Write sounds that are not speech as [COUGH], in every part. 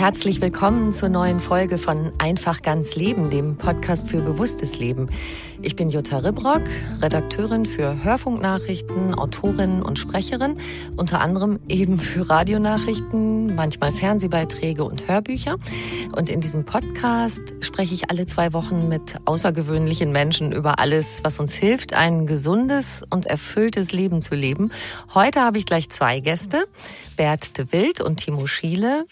Herzlich willkommen zur neuen Folge von Einfach ganz Leben, dem Podcast für bewusstes Leben. Ich bin Jutta Ribrock, Redakteurin für Hörfunknachrichten, Autorin und Sprecherin, unter anderem eben für Radionachrichten, manchmal Fernsehbeiträge und Hörbücher. Und in diesem Podcast spreche ich alle zwei Wochen mit außergewöhnlichen Menschen über alles, was uns hilft, ein gesundes und erfülltes Leben zu leben. Heute habe ich gleich zwei Gäste, Bert de Wild und Timo Schiele.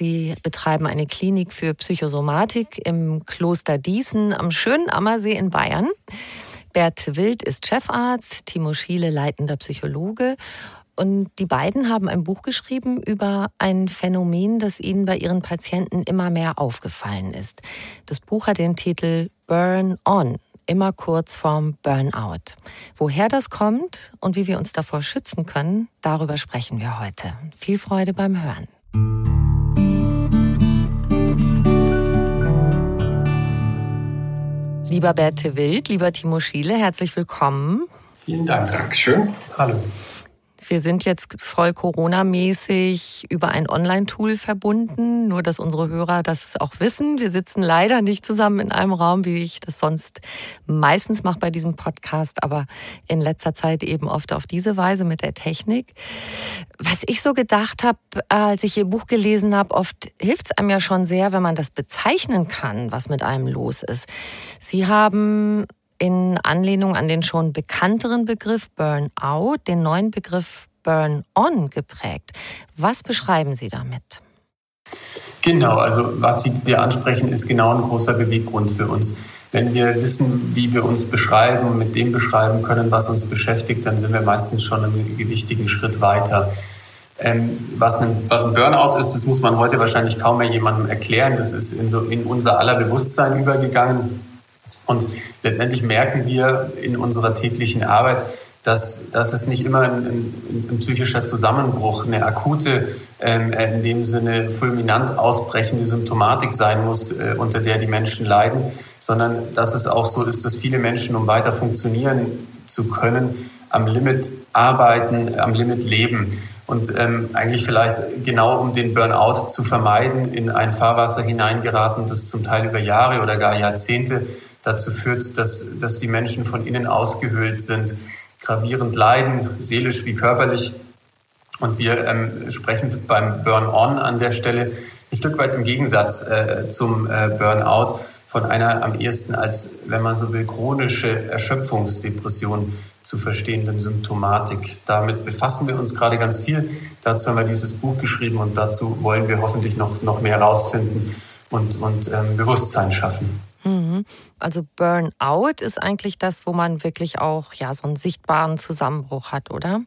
Sie betreiben eine Klinik für Psychosomatik im Kloster Diesen am schönen Ammersee in Bayern. Bert Wild ist Chefarzt, Timo Schiele leitender Psychologe. Und die beiden haben ein Buch geschrieben über ein Phänomen, das ihnen bei ihren Patienten immer mehr aufgefallen ist. Das Buch hat den Titel Burn On, immer kurz vorm Burnout. Woher das kommt und wie wir uns davor schützen können, darüber sprechen wir heute. Viel Freude beim Hören. Lieber Berthe Wild, lieber Timo Schiele, herzlich willkommen. Vielen Dank. Dankeschön. Hallo. Wir sind jetzt voll Corona-mäßig über ein Online-Tool verbunden, nur dass unsere Hörer das auch wissen. Wir sitzen leider nicht zusammen in einem Raum, wie ich das sonst meistens mache bei diesem Podcast, aber in letzter Zeit eben oft auf diese Weise mit der Technik. Was ich so gedacht habe, als ich Ihr Buch gelesen habe, oft hilft es einem ja schon sehr, wenn man das bezeichnen kann, was mit einem los ist. Sie haben in Anlehnung an den schon bekannteren Begriff Burnout den neuen Begriff Burn-on geprägt. Was beschreiben Sie damit? Genau, also was Sie dir ansprechen, ist genau ein großer Beweggrund für uns. Wenn wir wissen, wie wir uns beschreiben und mit dem beschreiben können, was uns beschäftigt, dann sind wir meistens schon einen gewichtigen Schritt weiter. Ähm, was, ein, was ein Burnout ist, das muss man heute wahrscheinlich kaum mehr jemandem erklären. Das ist in, so, in unser aller Bewusstsein übergegangen. Und letztendlich merken wir in unserer täglichen Arbeit, dass, dass es nicht immer ein, ein, ein psychischer Zusammenbruch, eine akute, ähm, in dem Sinne fulminant ausbrechende Symptomatik sein muss, äh, unter der die Menschen leiden, sondern dass es auch so ist, dass viele Menschen, um weiter funktionieren zu können, am Limit arbeiten, am Limit leben. Und ähm, eigentlich vielleicht genau um den Burnout zu vermeiden, in ein Fahrwasser hineingeraten, das zum Teil über Jahre oder gar Jahrzehnte dazu führt, dass, dass die Menschen von innen ausgehöhlt sind, gravierend leiden, seelisch wie körperlich. Und wir ähm, sprechen beim Burn-on an der Stelle ein Stück weit im Gegensatz äh, zum äh, Burnout von einer am ehesten als, wenn man so will, chronische Erschöpfungsdepression zu verstehenden Symptomatik. Damit befassen wir uns gerade ganz viel. Dazu haben wir dieses Buch geschrieben und dazu wollen wir hoffentlich noch, noch mehr herausfinden und, und ähm, Bewusstsein schaffen. Mhm. Also Burnout ist eigentlich das, wo man wirklich auch ja so einen sichtbaren Zusammenbruch hat, oder?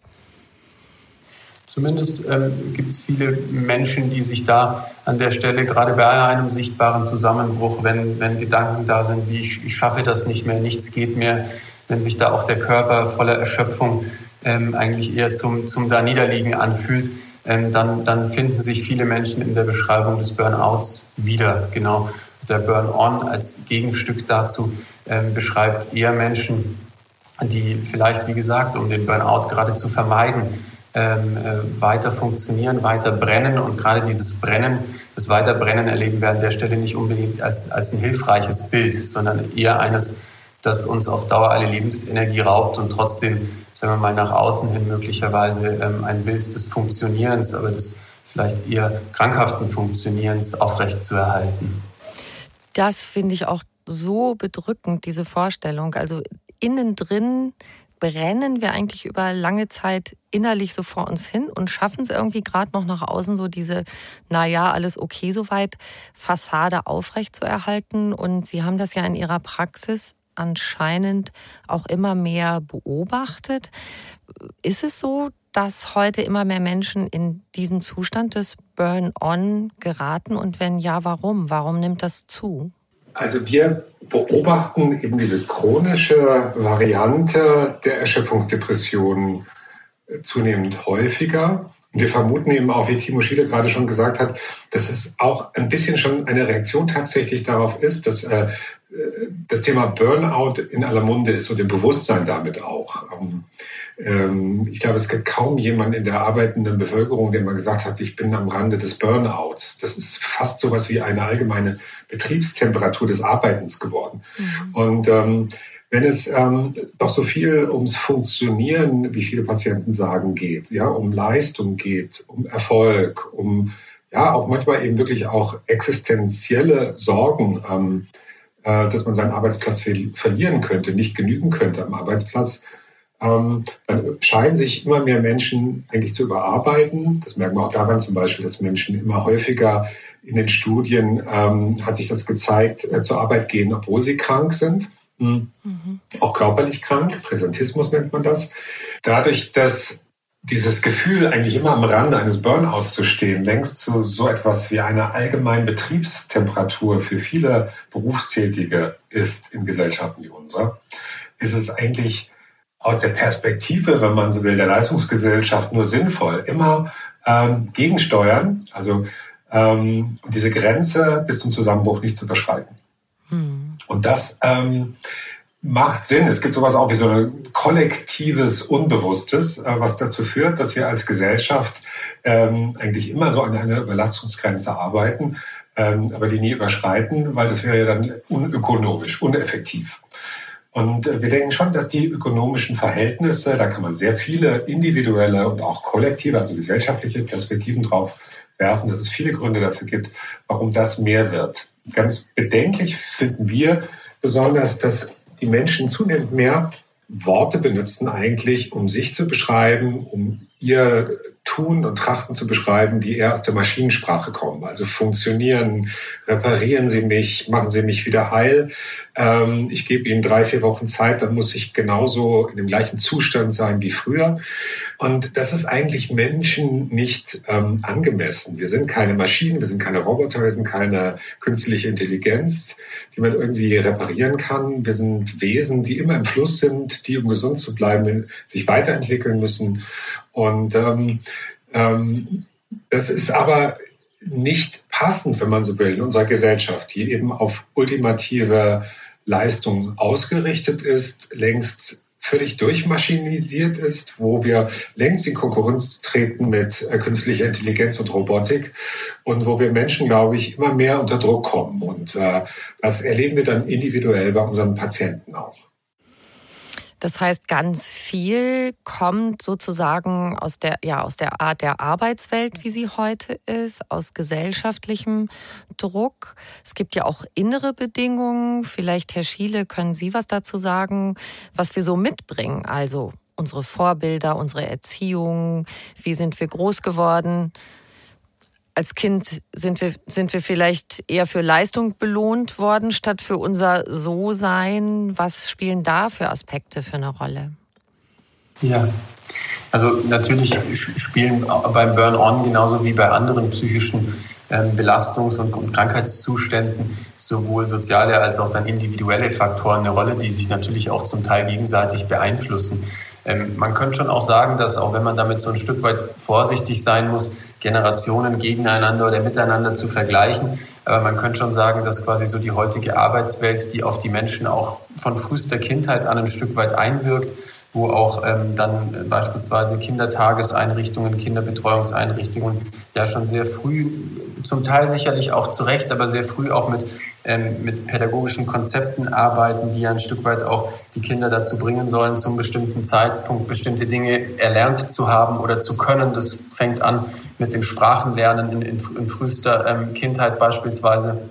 Zumindest ähm, gibt es viele Menschen, die sich da an der Stelle, gerade bei einem sichtbaren Zusammenbruch, wenn, wenn Gedanken da sind, wie ich, ich schaffe das nicht mehr, nichts geht mehr, wenn sich da auch der Körper voller Erschöpfung ähm, eigentlich eher zum, zum da Niederliegen anfühlt, ähm, dann, dann finden sich viele Menschen in der Beschreibung des Burnouts wieder. Genau. Der Burn-on als Gegenstück dazu ähm, beschreibt eher Menschen, die vielleicht, wie gesagt, um den Burnout gerade zu vermeiden, ähm, äh, weiter funktionieren, weiter brennen. Und gerade dieses Brennen, das Weiterbrennen erleben wir an der Stelle nicht unbedingt als, als ein hilfreiches Bild, sondern eher eines, das uns auf Dauer alle Lebensenergie raubt und trotzdem, sagen wir mal, nach außen hin möglicherweise ähm, ein Bild des Funktionierens, aber des vielleicht eher krankhaften Funktionierens aufrecht zu erhalten. Das finde ich auch so bedrückend, diese Vorstellung. Also innen drin brennen wir eigentlich über lange Zeit innerlich so vor uns hin und schaffen es irgendwie gerade noch nach außen so diese, naja, alles okay soweit, Fassade aufrecht zu erhalten. Und Sie haben das ja in Ihrer Praxis anscheinend auch immer mehr beobachtet. Ist es so, dass heute immer mehr Menschen in diesen Zustand des Burn-on geraten? Und wenn ja, warum? Warum nimmt das zu? Also wir beobachten eben diese chronische Variante der Erschöpfungsdepression zunehmend häufiger. Wir vermuten eben auch, wie Timo Schiele gerade schon gesagt hat, dass es auch ein bisschen schon eine Reaktion tatsächlich darauf ist, dass äh, das Thema Burnout in aller Munde ist und im Bewusstsein damit auch. Ähm, ähm, ich glaube, es gibt kaum jemanden in der arbeitenden Bevölkerung, der mal gesagt hat, ich bin am Rande des Burnouts. Das ist fast so was wie eine allgemeine Betriebstemperatur des Arbeitens geworden. Mhm. Und ähm, wenn es ähm, doch so viel ums Funktionieren, wie viele Patienten sagen, geht, ja, um Leistung geht, um Erfolg, um ja auch manchmal eben wirklich auch existenzielle Sorgen, ähm, äh, dass man seinen Arbeitsplatz verlieren könnte, nicht genügen könnte am Arbeitsplatz, ähm, dann scheinen sich immer mehr Menschen eigentlich zu überarbeiten. Das merken wir auch daran zum Beispiel, dass Menschen immer häufiger in den Studien ähm, hat sich das gezeigt, äh, zur Arbeit gehen, obwohl sie krank sind. Mhm. Auch körperlich krank, Präsentismus nennt man das. Dadurch, dass dieses Gefühl, eigentlich immer am Rande eines Burnouts zu stehen, längst zu so etwas wie einer allgemeinen Betriebstemperatur für viele Berufstätige ist in Gesellschaften wie unserer, ist es eigentlich aus der Perspektive, wenn man so will, der Leistungsgesellschaft nur sinnvoll, immer ähm, gegensteuern, also ähm, diese Grenze bis zum Zusammenbruch nicht zu überschreiten. Hm. Und das ähm, macht Sinn. Es gibt sowas auch wie so ein kollektives Unbewusstes, äh, was dazu führt, dass wir als Gesellschaft ähm, eigentlich immer so an einer Überlastungsgrenze arbeiten, ähm, aber die nie überschreiten, weil das wäre ja dann unökonomisch, uneffektiv. Und äh, wir denken schon, dass die ökonomischen Verhältnisse, da kann man sehr viele individuelle und auch kollektive, also gesellschaftliche Perspektiven drauf werfen, dass es viele Gründe dafür gibt, warum das mehr wird. Ganz bedenklich finden wir besonders, dass die Menschen zunehmend mehr Worte benutzen eigentlich, um sich zu beschreiben, um ihr Tun und Trachten zu beschreiben, die eher aus der Maschinensprache kommen. Also funktionieren, reparieren Sie mich, machen Sie mich wieder heil. Ähm, ich gebe Ihnen drei, vier Wochen Zeit, dann muss ich genauso in dem gleichen Zustand sein wie früher. Und das ist eigentlich Menschen nicht ähm, angemessen. Wir sind keine Maschinen, wir sind keine Roboter, wir sind keine künstliche Intelligenz, die man irgendwie reparieren kann. Wir sind Wesen, die immer im Fluss sind, die, um gesund zu bleiben, sich weiterentwickeln müssen. Und ähm, ähm, das ist aber nicht passend, wenn man so will, in unserer Gesellschaft, die eben auf ultimative Leistung ausgerichtet ist, längst völlig durchmaschinisiert ist, wo wir längst in Konkurrenz treten mit äh, künstlicher Intelligenz und Robotik und wo wir Menschen, glaube ich, immer mehr unter Druck kommen. Und äh, das erleben wir dann individuell bei unseren Patienten auch. Das heißt, ganz viel kommt sozusagen aus der, ja, aus der Art der Arbeitswelt, wie sie heute ist, aus gesellschaftlichem Druck. Es gibt ja auch innere Bedingungen. Vielleicht, Herr Schiele, können Sie was dazu sagen, was wir so mitbringen? Also unsere Vorbilder, unsere Erziehung, wie sind wir groß geworden? Als Kind sind wir, sind wir vielleicht eher für Leistung belohnt worden, statt für unser So-Sein. Was spielen da für Aspekte für eine Rolle? Ja, also natürlich spielen beim Burn-on genauso wie bei anderen psychischen ähm, Belastungs- und Krankheitszuständen sowohl soziale als auch dann individuelle Faktoren eine Rolle, die sich natürlich auch zum Teil gegenseitig beeinflussen. Ähm, man könnte schon auch sagen, dass auch wenn man damit so ein Stück weit vorsichtig sein muss, Generationen gegeneinander oder miteinander zu vergleichen, aber man könnte schon sagen, dass quasi so die heutige Arbeitswelt, die auf die Menschen auch von frühester Kindheit an ein Stück weit einwirkt, wo auch ähm, dann beispielsweise Kindertageseinrichtungen, Kinderbetreuungseinrichtungen ja schon sehr früh, zum Teil sicherlich auch zu Recht, aber sehr früh auch mit, ähm, mit pädagogischen Konzepten arbeiten, die ja ein Stück weit auch die Kinder dazu bringen sollen, zum bestimmten Zeitpunkt bestimmte Dinge erlernt zu haben oder zu können. Das fängt an mit dem Sprachenlernen in, in, in frühester ähm, Kindheit beispielsweise.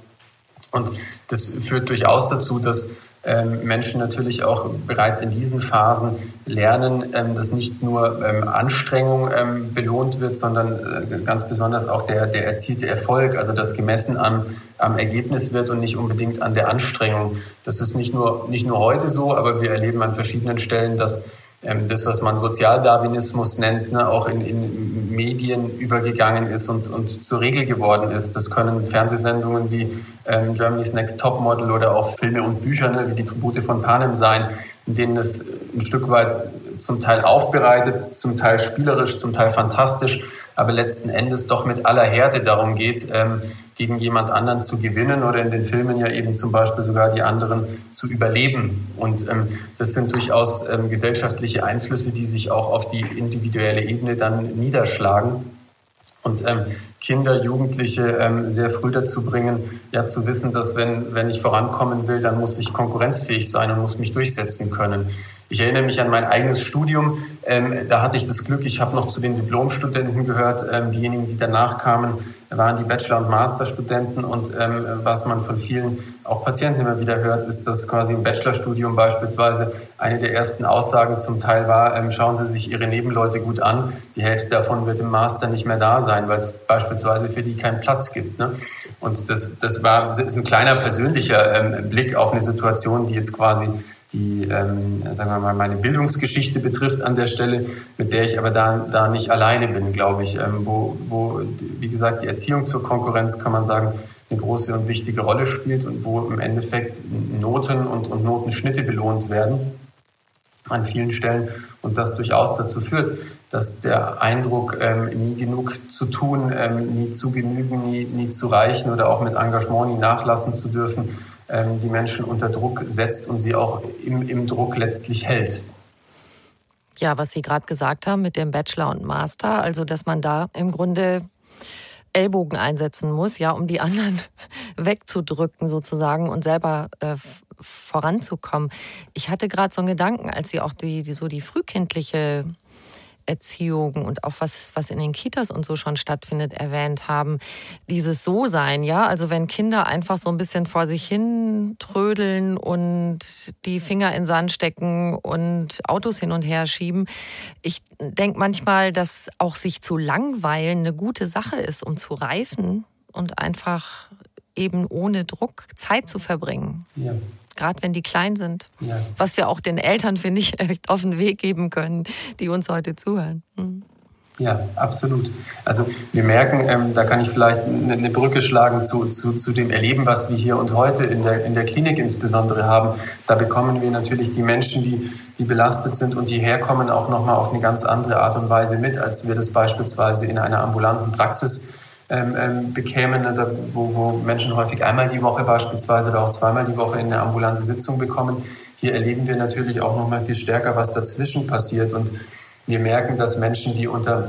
Und das führt durchaus dazu, dass ähm, Menschen natürlich auch bereits in diesen Phasen lernen, ähm, dass nicht nur ähm, Anstrengung belohnt wird, sondern äh, ganz besonders auch der, der erzielte Erfolg, also das gemessen am, am Ergebnis wird und nicht unbedingt an der Anstrengung. Das ist nicht nur, nicht nur heute so, aber wir erleben an verschiedenen Stellen, dass das, was man Sozialdarwinismus nennt, ne, auch in, in Medien übergegangen ist und, und zur Regel geworden ist. Das können Fernsehsendungen wie ähm, Germany's Next Topmodel oder auch Filme und Bücher ne, wie die Tribute von Panem sein, in denen es ein Stück weit zum Teil aufbereitet, zum Teil spielerisch, zum Teil fantastisch, aber letzten Endes doch mit aller Härte darum geht, ähm, gegen jemand anderen zu gewinnen oder in den Filmen ja eben zum Beispiel sogar die anderen zu überleben. Und ähm, das sind durchaus ähm, gesellschaftliche Einflüsse, die sich auch auf die individuelle Ebene dann niederschlagen und ähm, Kinder, Jugendliche ähm, sehr früh dazu bringen, ja zu wissen, dass wenn, wenn ich vorankommen will, dann muss ich konkurrenzfähig sein und muss mich durchsetzen können. Ich erinnere mich an mein eigenes Studium. Ähm, da hatte ich das Glück, ich habe noch zu den Diplomstudenten gehört, ähm, diejenigen, die danach kamen, waren die Bachelor- und Masterstudenten und ähm, was man von vielen auch Patienten immer wieder hört, ist, dass quasi im Bachelorstudium beispielsweise eine der ersten Aussagen zum Teil war, ähm, schauen Sie sich Ihre Nebenleute gut an, die Hälfte davon wird im Master nicht mehr da sein, weil es beispielsweise für die keinen Platz gibt. Ne? Und das, das war das ist ein kleiner persönlicher ähm, Blick auf eine Situation, die jetzt quasi die, ähm, sagen wir mal, meine Bildungsgeschichte betrifft an der Stelle, mit der ich aber da, da nicht alleine bin, glaube ich, ähm, wo, wo, wie gesagt, die Erziehung zur Konkurrenz, kann man sagen, eine große und wichtige Rolle spielt und wo im Endeffekt Noten und, und Notenschnitte belohnt werden an vielen Stellen und das durchaus dazu führt, dass der Eindruck, ähm, nie genug zu tun, ähm, nie zu genügen, nie, nie zu reichen oder auch mit Engagement nie nachlassen zu dürfen, ähm, die Menschen unter Druck setzt und sie auch im, im Druck letztlich hält. Ja, was Sie gerade gesagt haben mit dem Bachelor und Master, also dass man da im Grunde Ellbogen einsetzen muss, ja, um die [LAUGHS] anderen wegzudrücken sozusagen und selber äh, voranzukommen. Ich hatte gerade so einen Gedanken, als Sie auch die, die so die frühkindliche Erziehung und auch was, was in den Kitas und so schon stattfindet, erwähnt haben. Dieses So-Sein, ja, also wenn Kinder einfach so ein bisschen vor sich hin trödeln und die Finger in Sand stecken und Autos hin und her schieben. Ich denke manchmal, dass auch sich zu langweilen eine gute Sache ist, um zu reifen und einfach eben ohne Druck Zeit zu verbringen. Ja gerade wenn die klein sind. Ja. Was wir auch den Eltern, finde ich, [LAUGHS] echt auf den Weg geben können, die uns heute zuhören. Mhm. Ja, absolut. Also wir merken, ähm, da kann ich vielleicht eine Brücke schlagen zu, zu, zu dem Erleben, was wir hier und heute in der, in der Klinik insbesondere haben. Da bekommen wir natürlich die Menschen, die, die belastet sind und hierher kommen, auch nochmal auf eine ganz andere Art und Weise mit, als wir das beispielsweise in einer ambulanten Praxis ähm, ähm, bekämen, ne, wo, wo Menschen häufig einmal die Woche beispielsweise oder auch zweimal die Woche in eine ambulante Sitzung bekommen. Hier erleben wir natürlich auch noch mal viel stärker, was dazwischen passiert. Und wir merken, dass Menschen, die unter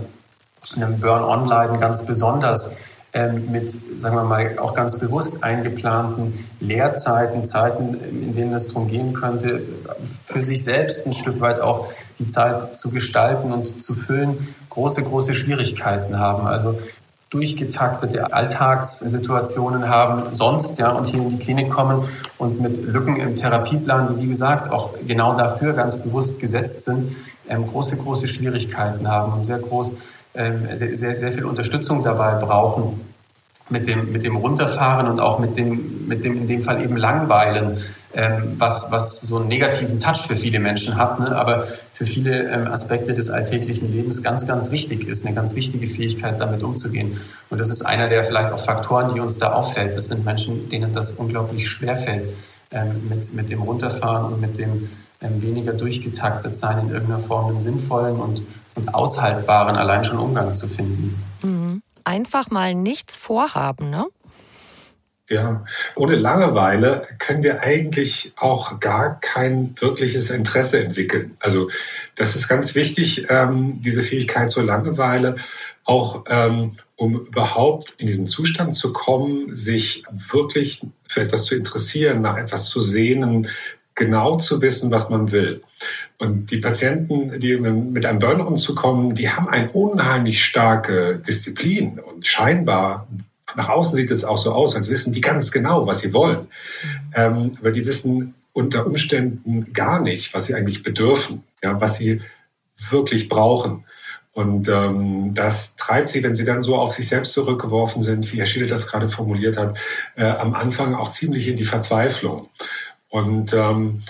einem Burn-on leiden, ganz besonders ähm, mit, sagen wir mal, auch ganz bewusst eingeplanten Lehrzeiten, Zeiten, in denen es darum gehen könnte, für sich selbst ein Stück weit auch die Zeit zu gestalten und zu füllen, große, große Schwierigkeiten haben. Also durchgetaktete Alltagssituationen haben sonst, ja, und hier in die Klinik kommen und mit Lücken im Therapieplan, die wie gesagt auch genau dafür ganz bewusst gesetzt sind, ähm, große, große Schwierigkeiten haben und sehr groß, ähm, sehr, sehr, sehr viel Unterstützung dabei brauchen mit dem, mit dem Runterfahren und auch mit dem, mit dem in dem Fall eben Langweilen, ähm, was, was so einen negativen Touch für viele Menschen hat, ne? aber für viele ähm, Aspekte des alltäglichen Lebens ganz, ganz wichtig ist, eine ganz wichtige Fähigkeit, damit umzugehen. Und das ist einer der vielleicht auch Faktoren, die uns da auffällt. Das sind Menschen, denen das unglaublich schwer fällt, ähm, mit, mit dem Runterfahren und mit dem ähm, weniger durchgetaktet sein, in irgendeiner Form einen sinnvollen und, und aushaltbaren allein schon Umgang zu finden. Mhm. Einfach mal nichts vorhaben, ne? Ja, ohne Langeweile können wir eigentlich auch gar kein wirkliches Interesse entwickeln. Also das ist ganz wichtig, ähm, diese Fähigkeit zur Langeweile, auch ähm, um überhaupt in diesen Zustand zu kommen, sich wirklich für etwas zu interessieren, nach etwas zu sehnen, genau zu wissen, was man will. Und die Patienten, die mit einem Burnout zukommen, die haben eine unheimlich starke Disziplin und scheinbar nach außen sieht es auch so aus, als wissen die ganz genau, was sie wollen. Ähm, aber die wissen unter Umständen gar nicht, was sie eigentlich bedürfen, ja, was sie wirklich brauchen. Und ähm, das treibt sie, wenn sie dann so auf sich selbst zurückgeworfen sind, wie Herr Schiele das gerade formuliert hat, äh, am Anfang auch ziemlich in die Verzweiflung. Und ähm,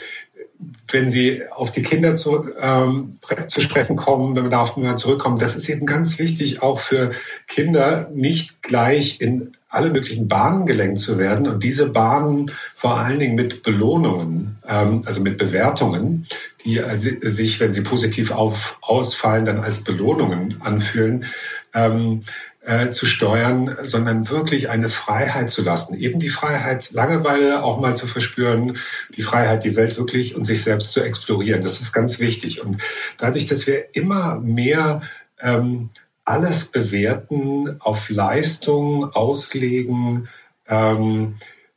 wenn Sie auf die Kinder zu, ähm, zu sprechen kommen, wenn wir darauf mal zurückkommen, das ist eben ganz wichtig, auch für Kinder nicht gleich in alle möglichen Bahnen gelenkt zu werden und diese Bahnen vor allen Dingen mit Belohnungen, ähm, also mit Bewertungen, die also sich, wenn sie positiv auf, ausfallen, dann als Belohnungen anfühlen, ähm, äh, zu steuern, sondern wirklich eine Freiheit zu lassen. Eben die Freiheit, Langeweile auch mal zu verspüren, die Freiheit, die Welt wirklich und sich selbst zu explorieren. Das ist ganz wichtig. Und dadurch, dass wir immer mehr ähm, alles bewerten, auf Leistung auslegen, ähm,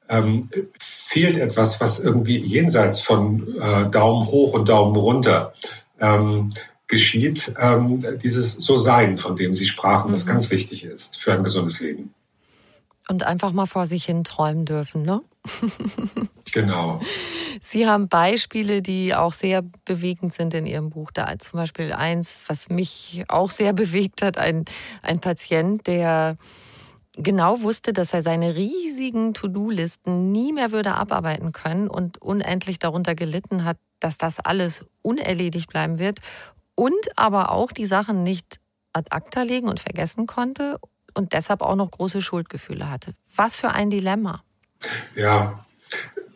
ähm, fehlt etwas, was irgendwie jenseits von äh, Daumen hoch und Daumen runter ähm, geschieht, ähm, dieses So-Sein, von dem Sie sprachen, mhm. das ganz wichtig ist für ein gesundes Leben. Und einfach mal vor sich hin träumen dürfen, ne? [LAUGHS] genau. Sie haben Beispiele, die auch sehr bewegend sind in Ihrem Buch. Da zum Beispiel eins, was mich auch sehr [LAUGHS] bewegt hat, ein, ein Patient, der genau wusste, dass er seine riesigen To-Do-Listen nie mehr würde abarbeiten können und unendlich darunter gelitten hat, dass das alles unerledigt bleiben wird und aber auch die Sachen nicht ad acta legen und vergessen konnte und deshalb auch noch große Schuldgefühle hatte. Was für ein Dilemma. Ja,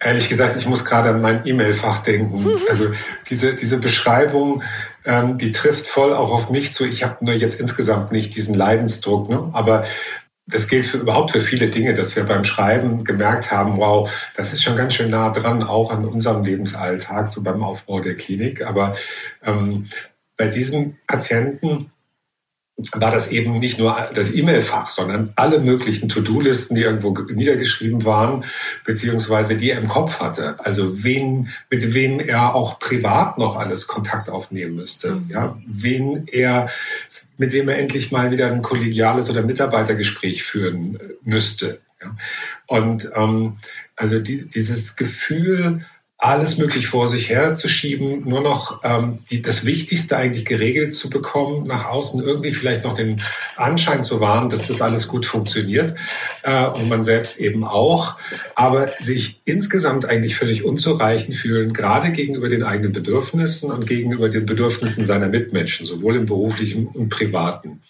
ehrlich gesagt, ich muss gerade an mein E-Mail-Fach denken. [LAUGHS] Also diese, diese Beschreibung, ähm, die trifft voll auch auf mich zu. Ich habe nur jetzt insgesamt nicht diesen Leidensdruck, ne? aber das gilt für, überhaupt für viele Dinge, dass wir beim Schreiben gemerkt haben, wow, das ist schon ganz schön nah dran, auch an unserem Lebensalltag, so beim Aufbau der Klinik. Aber ähm, bei diesem Patienten war das eben nicht nur das E-Mail-Fach, sondern alle möglichen To-Do-Listen, die irgendwo niedergeschrieben waren, beziehungsweise die er im Kopf hatte. Also wen, mit wem er auch privat noch alles Kontakt aufnehmen müsste. Mhm. Ja, wen er, mit wem er endlich mal wieder ein kollegiales oder Mitarbeitergespräch führen müsste. Ja. Und ähm, also die, dieses Gefühl, alles möglich vor sich herzuschieben, nur noch ähm, die, das Wichtigste eigentlich geregelt zu bekommen, nach außen irgendwie vielleicht noch den Anschein zu wahren, dass das alles gut funktioniert äh, und man selbst eben auch, aber sich insgesamt eigentlich völlig unzureichend fühlen, gerade gegenüber den eigenen Bedürfnissen und gegenüber den Bedürfnissen seiner Mitmenschen, sowohl im beruflichen und privaten.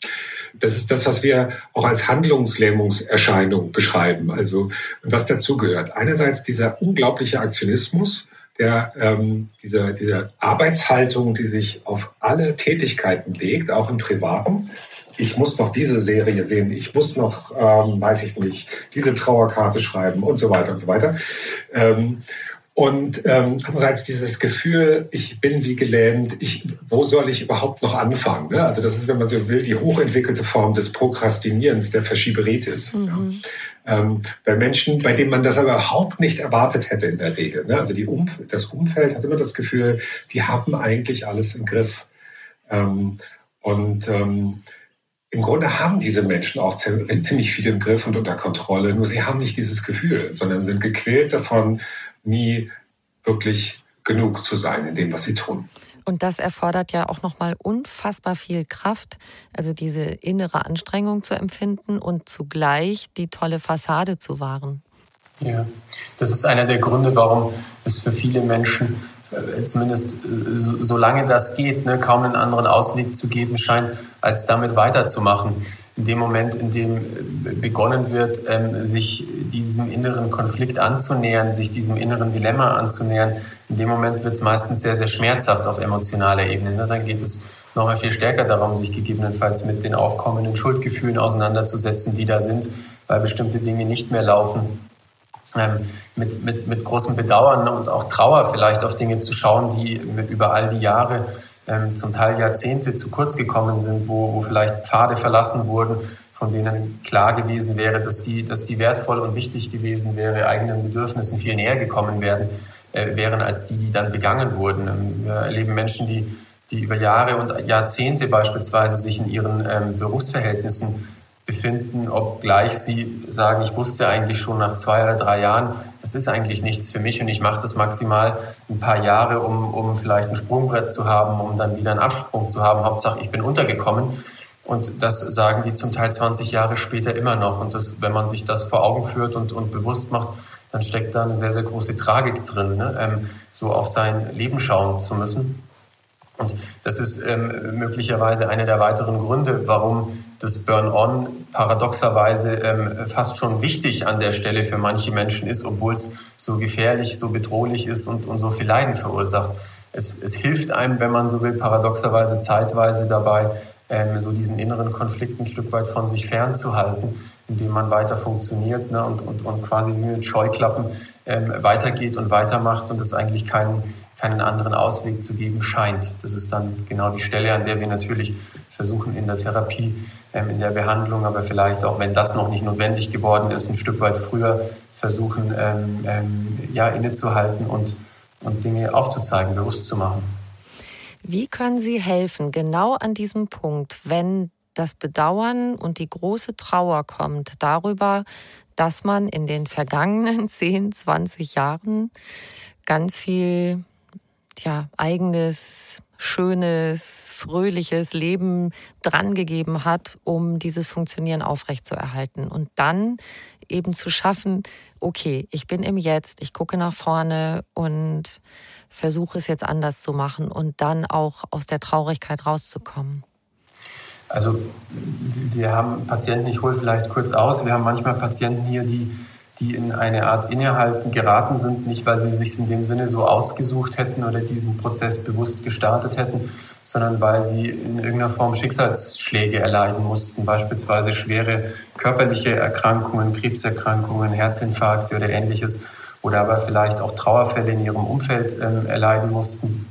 Das ist das, was wir auch als Handlungslähmungserscheinung beschreiben. Also was dazugehört. Einerseits dieser unglaubliche Aktionismus, der, ähm, diese, diese Arbeitshaltung, die sich auf alle Tätigkeiten legt, auch im Privaten. Ich muss noch diese Serie sehen, ich muss noch, ähm, weiß ich nicht, diese Trauerkarte schreiben und so weiter und so weiter. Ähm, und ähm, andererseits dieses Gefühl, ich bin wie gelähmt, ich, wo soll ich überhaupt noch anfangen? Ne? Also das ist, wenn man so will, die hochentwickelte Form des Prokrastinierens, der Verschieberitis. Mhm. Ja. Ähm, bei Menschen, bei denen man das aber überhaupt nicht erwartet hätte in der Regel. Ne? Also Umf das Umfeld hat immer das Gefühl, die haben eigentlich alles im Griff. Ähm, und ähm, im Grunde haben diese Menschen auch ziemlich viel im Griff und unter Kontrolle, nur sie haben nicht dieses Gefühl, sondern sind gequält davon, nie wirklich genug zu sein in dem, was sie tun. Und das erfordert ja auch nochmal unfassbar viel Kraft, also diese innere Anstrengung zu empfinden und zugleich die tolle Fassade zu wahren. Ja, das ist einer der Gründe, warum es für viele Menschen, äh, zumindest äh, so, solange das geht, ne, kaum einen anderen Ausweg zu geben scheint, als damit weiterzumachen in dem Moment, in dem begonnen wird, ähm, sich diesem inneren Konflikt anzunähern, sich diesem inneren Dilemma anzunähern, in dem Moment wird es meistens sehr, sehr schmerzhaft auf emotionaler Ebene. Ne? Dann geht es noch mal viel stärker darum, sich gegebenenfalls mit den aufkommenden Schuldgefühlen auseinanderzusetzen, die da sind, weil bestimmte Dinge nicht mehr laufen. Ähm, mit, mit, mit großem Bedauern und auch Trauer vielleicht auf Dinge zu schauen, die über all die Jahre, ähm, zum Teil Jahrzehnte zu kurz gekommen sind, wo, wo vielleicht Pfade verlassen wurden, von denen klar gewesen wäre, dass die, dass die wertvoll und wichtig gewesen wäre, eigenen Bedürfnissen viel näher gekommen werden, äh, wären als die, die dann begangen wurden. Ähm, wir erleben Menschen, die die über Jahre und Jahrzehnte beispielsweise sich in ihren ähm, Berufsverhältnissen befinden, obgleich sie sagen, ich wusste eigentlich schon nach zwei oder drei Jahren, das ist eigentlich nichts für mich und ich mache das maximal ein paar Jahre, um, um vielleicht ein Sprungbrett zu haben, um dann wieder einen Absprung zu haben. Hauptsache, ich bin untergekommen. Und das sagen die zum Teil 20 Jahre später immer noch. Und das, wenn man sich das vor Augen führt und, und bewusst macht, dann steckt da eine sehr, sehr große Tragik drin, ne? ähm, so auf sein Leben schauen zu müssen. Und das ist ähm, möglicherweise einer der weiteren Gründe, warum das Burn-on paradoxerweise ähm, fast schon wichtig an der Stelle für manche Menschen ist, obwohl es so gefährlich, so bedrohlich ist und, und so viel Leiden verursacht. Es, es hilft einem, wenn man so will, paradoxerweise zeitweise dabei, ähm, so diesen inneren Konflikt ein Stück weit von sich fernzuhalten, indem man weiter funktioniert ne, und, und, und quasi wie mit Scheuklappen ähm, weitergeht und weitermacht und es eigentlich keinen keinen anderen Ausweg zu geben scheint. Das ist dann genau die Stelle, an der wir natürlich versuchen in der Therapie, in der Behandlung, aber vielleicht auch, wenn das noch nicht notwendig geworden ist, ein Stück weit früher versuchen, ähm, ähm, ja, innezuhalten und, und Dinge aufzuzeigen, bewusst zu machen. Wie können Sie helfen, genau an diesem Punkt, wenn das Bedauern und die große Trauer kommt darüber, dass man in den vergangenen [LAUGHS] 10, 20 Jahren ganz viel ja, eigenes, schönes, fröhliches Leben drangegeben hat, um dieses Funktionieren aufrechtzuerhalten. Und dann eben zu schaffen, okay, ich bin im Jetzt, ich gucke nach vorne und versuche es jetzt anders zu machen und dann auch aus der Traurigkeit rauszukommen. Also wir haben Patienten, ich hole vielleicht kurz aus, wir haben manchmal Patienten hier, die die in eine Art Innehalten geraten sind, nicht weil sie sich in dem Sinne so ausgesucht hätten oder diesen Prozess bewusst gestartet hätten, sondern weil sie in irgendeiner Form Schicksalsschläge erleiden mussten, beispielsweise schwere körperliche Erkrankungen, Krebserkrankungen, Herzinfarkte oder ähnliches, oder aber vielleicht auch Trauerfälle in ihrem Umfeld ähm, erleiden mussten.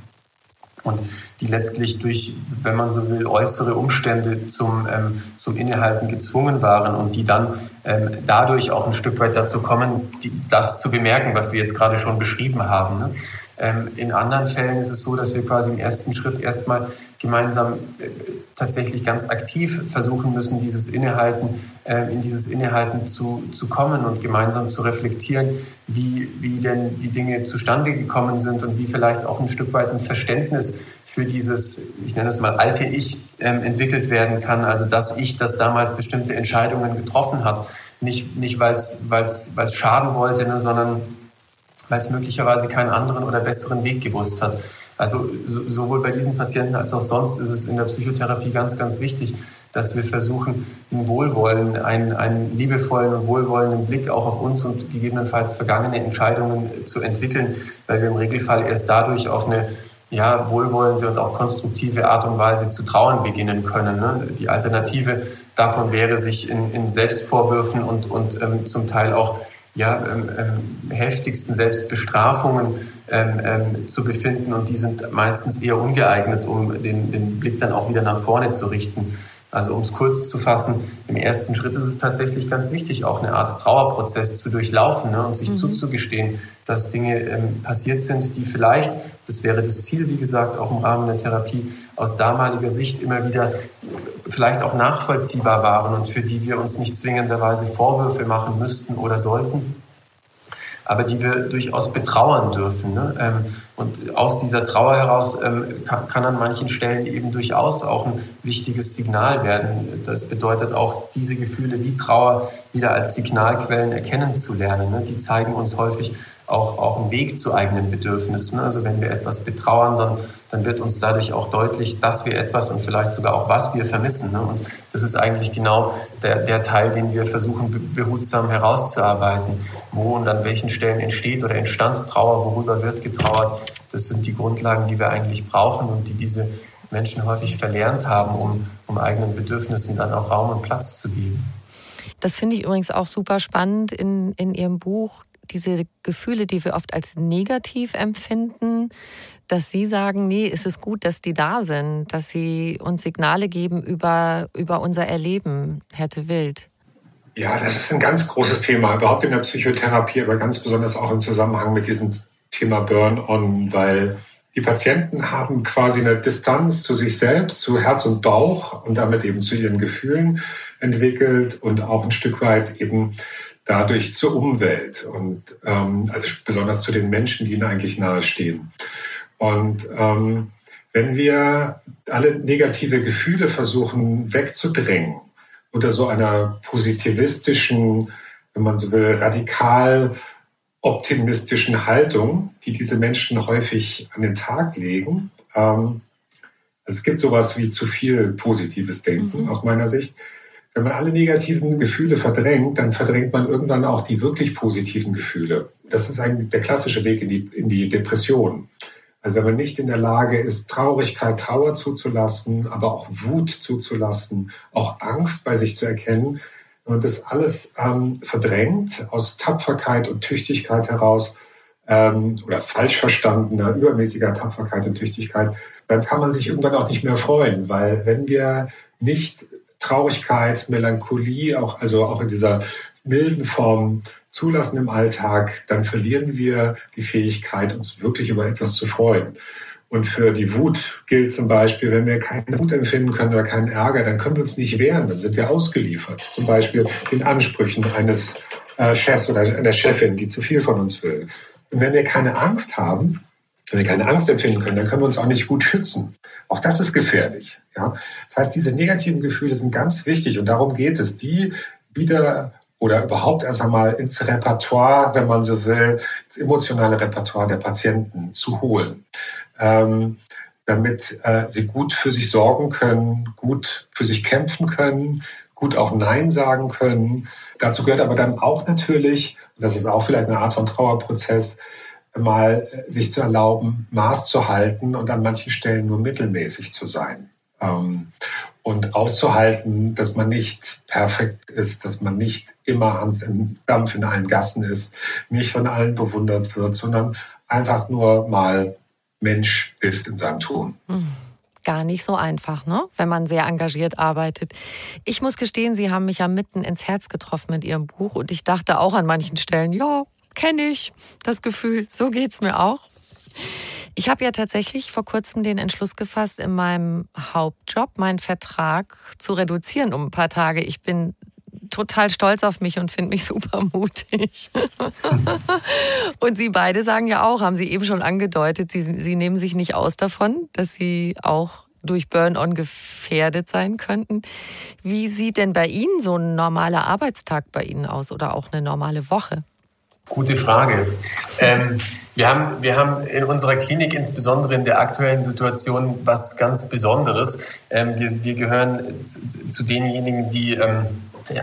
Und die letztlich durch, wenn man so will, äußere Umstände zum, ähm, zum Innehalten gezwungen waren und die dann ähm, dadurch auch ein Stück weit dazu kommen, die, das zu bemerken, was wir jetzt gerade schon beschrieben haben. Ne? Ähm, in anderen Fällen ist es so, dass wir quasi im ersten Schritt erstmal gemeinsam äh, tatsächlich ganz aktiv versuchen müssen, dieses Innehalten, äh, in dieses Innehalten zu, zu kommen und gemeinsam zu reflektieren, wie, wie denn die Dinge zustande gekommen sind und wie vielleicht auch ein Stück weit ein Verständnis für dieses, ich nenne es mal, alte Ich ähm, entwickelt werden kann. Also das Ich, das damals bestimmte Entscheidungen getroffen hat. Nicht, nicht weil es schaden wollte, ne, sondern weil es möglicherweise keinen anderen oder besseren Weg gewusst hat. Also so, sowohl bei diesen Patienten als auch sonst ist es in der Psychotherapie ganz, ganz wichtig, dass wir versuchen, einen Wohlwollen, einen, einen liebevollen und wohlwollenden Blick auch auf uns und gegebenenfalls vergangene Entscheidungen zu entwickeln, weil wir im Regelfall erst dadurch auf eine ja, wohlwollende und auch konstruktive Art und Weise zu trauern beginnen können. Ne? Die Alternative davon wäre, sich in, in Selbstvorwürfen und, und ähm, zum Teil auch ja, ähm, ähm, heftigsten Selbstbestrafungen ähm, ähm, zu befinden und die sind meistens eher ungeeignet, um den, den Blick dann auch wieder nach vorne zu richten. Also um es kurz zu fassen, im ersten Schritt ist es tatsächlich ganz wichtig, auch eine Art Trauerprozess zu durchlaufen ne, und sich mhm. zuzugestehen, dass Dinge ähm, passiert sind, die vielleicht, das wäre das Ziel, wie gesagt, auch im Rahmen der Therapie, aus damaliger Sicht immer wieder vielleicht auch nachvollziehbar waren und für die wir uns nicht zwingenderweise Vorwürfe machen müssten oder sollten aber die wir durchaus betrauern dürfen. Ne? Ähm, und aus dieser Trauer heraus ähm, kann, kann, an manchen Stellen eben durchaus auch ein wichtiges Signal werden. Das bedeutet auch, diese Gefühle wie Trauer wieder als Signalquellen erkennen zu lernen. Ne? Die zeigen uns häufig auch, auch einen Weg zu eigenen Bedürfnissen. Also wenn wir etwas betrauern, dann, dann wird uns dadurch auch deutlich, dass wir etwas und vielleicht sogar auch was wir vermissen. Ne? Und das ist eigentlich genau der, der Teil, den wir versuchen behutsam herauszuarbeiten. Wo und an welchen Stellen entsteht oder entstand Trauer, worüber wird getrauert. Das sind die Grundlagen, die wir eigentlich brauchen und die diese Menschen häufig verlernt haben, um, um eigenen Bedürfnissen dann auch Raum und Platz zu geben. Das finde ich übrigens auch super spannend in, in Ihrem Buch, diese Gefühle, die wir oft als negativ empfinden, dass Sie sagen, nee, es ist gut, dass die da sind, dass Sie uns Signale geben über, über unser Erleben, Herr de Wild. Ja, das ist ein ganz großes Thema, überhaupt in der Psychotherapie, aber ganz besonders auch im Zusammenhang mit diesem Thema Burn-on, weil die Patienten haben quasi eine Distanz zu sich selbst, zu Herz und Bauch und damit eben zu ihren Gefühlen entwickelt und auch ein Stück weit eben dadurch zur Umwelt und ähm, also besonders zu den Menschen, die ihnen eigentlich nahestehen. Und ähm, wenn wir alle negative Gefühle versuchen wegzudrängen unter so einer positivistischen, wenn man so will, radikal optimistischen Haltung, die diese Menschen häufig an den Tag legen. Ähm, also es gibt sowas wie zu viel positives Denken mhm. aus meiner Sicht. Wenn man alle negativen Gefühle verdrängt, dann verdrängt man irgendwann auch die wirklich positiven Gefühle. Das ist eigentlich der klassische Weg in die, in die Depression. Also wenn man nicht in der Lage ist, Traurigkeit, Trauer zuzulassen, aber auch Wut zuzulassen, auch Angst bei sich zu erkennen, und das alles ähm, verdrängt aus Tapferkeit und Tüchtigkeit heraus ähm, oder falsch verstandener, übermäßiger Tapferkeit und Tüchtigkeit, dann kann man sich irgendwann auch nicht mehr freuen, weil wenn wir nicht Traurigkeit, Melancholie, auch, also auch in dieser milden Form zulassen im Alltag, dann verlieren wir die Fähigkeit, uns wirklich über etwas zu freuen. Und für die Wut gilt zum Beispiel, wenn wir keinen Wut empfinden können oder keinen Ärger, dann können wir uns nicht wehren, dann sind wir ausgeliefert. Zum Beispiel den Ansprüchen eines äh, Chefs oder einer Chefin, die zu viel von uns will. Und wenn wir keine Angst haben, wenn wir keine Angst empfinden können, dann können wir uns auch nicht gut schützen. Auch das ist gefährlich. Ja? Das heißt, diese negativen Gefühle sind ganz wichtig und darum geht es, die wieder oder überhaupt erst einmal ins Repertoire, wenn man so will, ins emotionale Repertoire der Patienten zu holen ähm, damit äh, sie gut für sich sorgen können, gut für sich kämpfen können, gut auch Nein sagen können. Dazu gehört aber dann auch natürlich, das ist auch vielleicht eine Art von Trauerprozess, mal äh, sich zu erlauben, Maß zu halten und an manchen Stellen nur mittelmäßig zu sein. Ähm, und auszuhalten, dass man nicht perfekt ist, dass man nicht immer Hans im Dampf in allen Gassen ist, nicht von allen bewundert wird, sondern einfach nur mal Mensch ist in seinem Tun. Hm. Gar nicht so einfach, ne? wenn man sehr engagiert arbeitet. Ich muss gestehen, Sie haben mich ja mitten ins Herz getroffen mit Ihrem Buch und ich dachte auch an manchen Stellen, ja, kenne ich das Gefühl, so geht's mir auch. Ich habe ja tatsächlich vor kurzem den Entschluss gefasst, in meinem Hauptjob meinen Vertrag zu reduzieren um ein paar Tage. Ich bin total stolz auf mich und finde mich [LAUGHS] super mutig. [LAUGHS] und Sie beide sagen ja auch, haben Sie eben schon angedeutet, Sie, Sie nehmen sich nicht aus davon, dass Sie auch durch Burn-on gefährdet sein könnten. Wie sieht denn bei Ihnen so ein normaler Arbeitstag bei Ihnen aus oder auch eine normale Woche? Gute Frage. Ähm, wir, haben, wir haben in unserer Klinik insbesondere in der aktuellen Situation was ganz Besonderes. Ähm, wir, wir gehören zu, zu denjenigen, die ähm,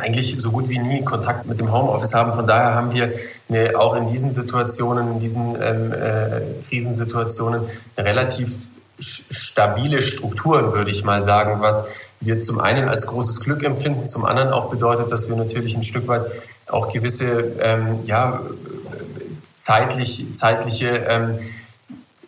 eigentlich so gut wie nie Kontakt mit dem Homeoffice haben. Von daher haben wir eine, auch in diesen Situationen, in diesen ähm, äh, Krisensituationen relativ stabile Strukturen, würde ich mal sagen, was wir zum einen als großes Glück empfinden, zum anderen auch bedeutet, dass wir natürlich ein Stück weit auch gewisse ähm, ja, zeitlich, zeitliche ähm,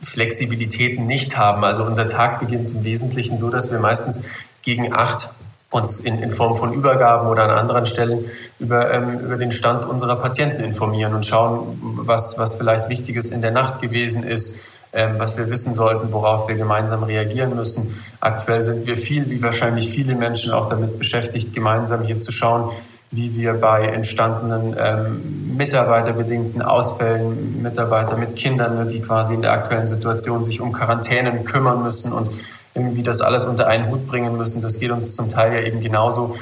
Flexibilitäten nicht haben. Also unser Tag beginnt im Wesentlichen so, dass wir meistens gegen acht uns in, in Form von Übergaben oder an anderen Stellen über, ähm, über den Stand unserer Patienten informieren und schauen, was, was vielleicht Wichtiges in der Nacht gewesen ist, ähm, was wir wissen sollten, worauf wir gemeinsam reagieren müssen. Aktuell sind wir viel, wie wahrscheinlich viele Menschen, auch damit beschäftigt, gemeinsam hier zu schauen, wie wir bei entstandenen ähm, mitarbeiterbedingten Ausfällen, Mitarbeiter mit Kindern, die quasi in der aktuellen Situation sich um Quarantänen kümmern müssen und irgendwie das alles unter einen Hut bringen müssen. Das geht uns zum Teil ja eben genauso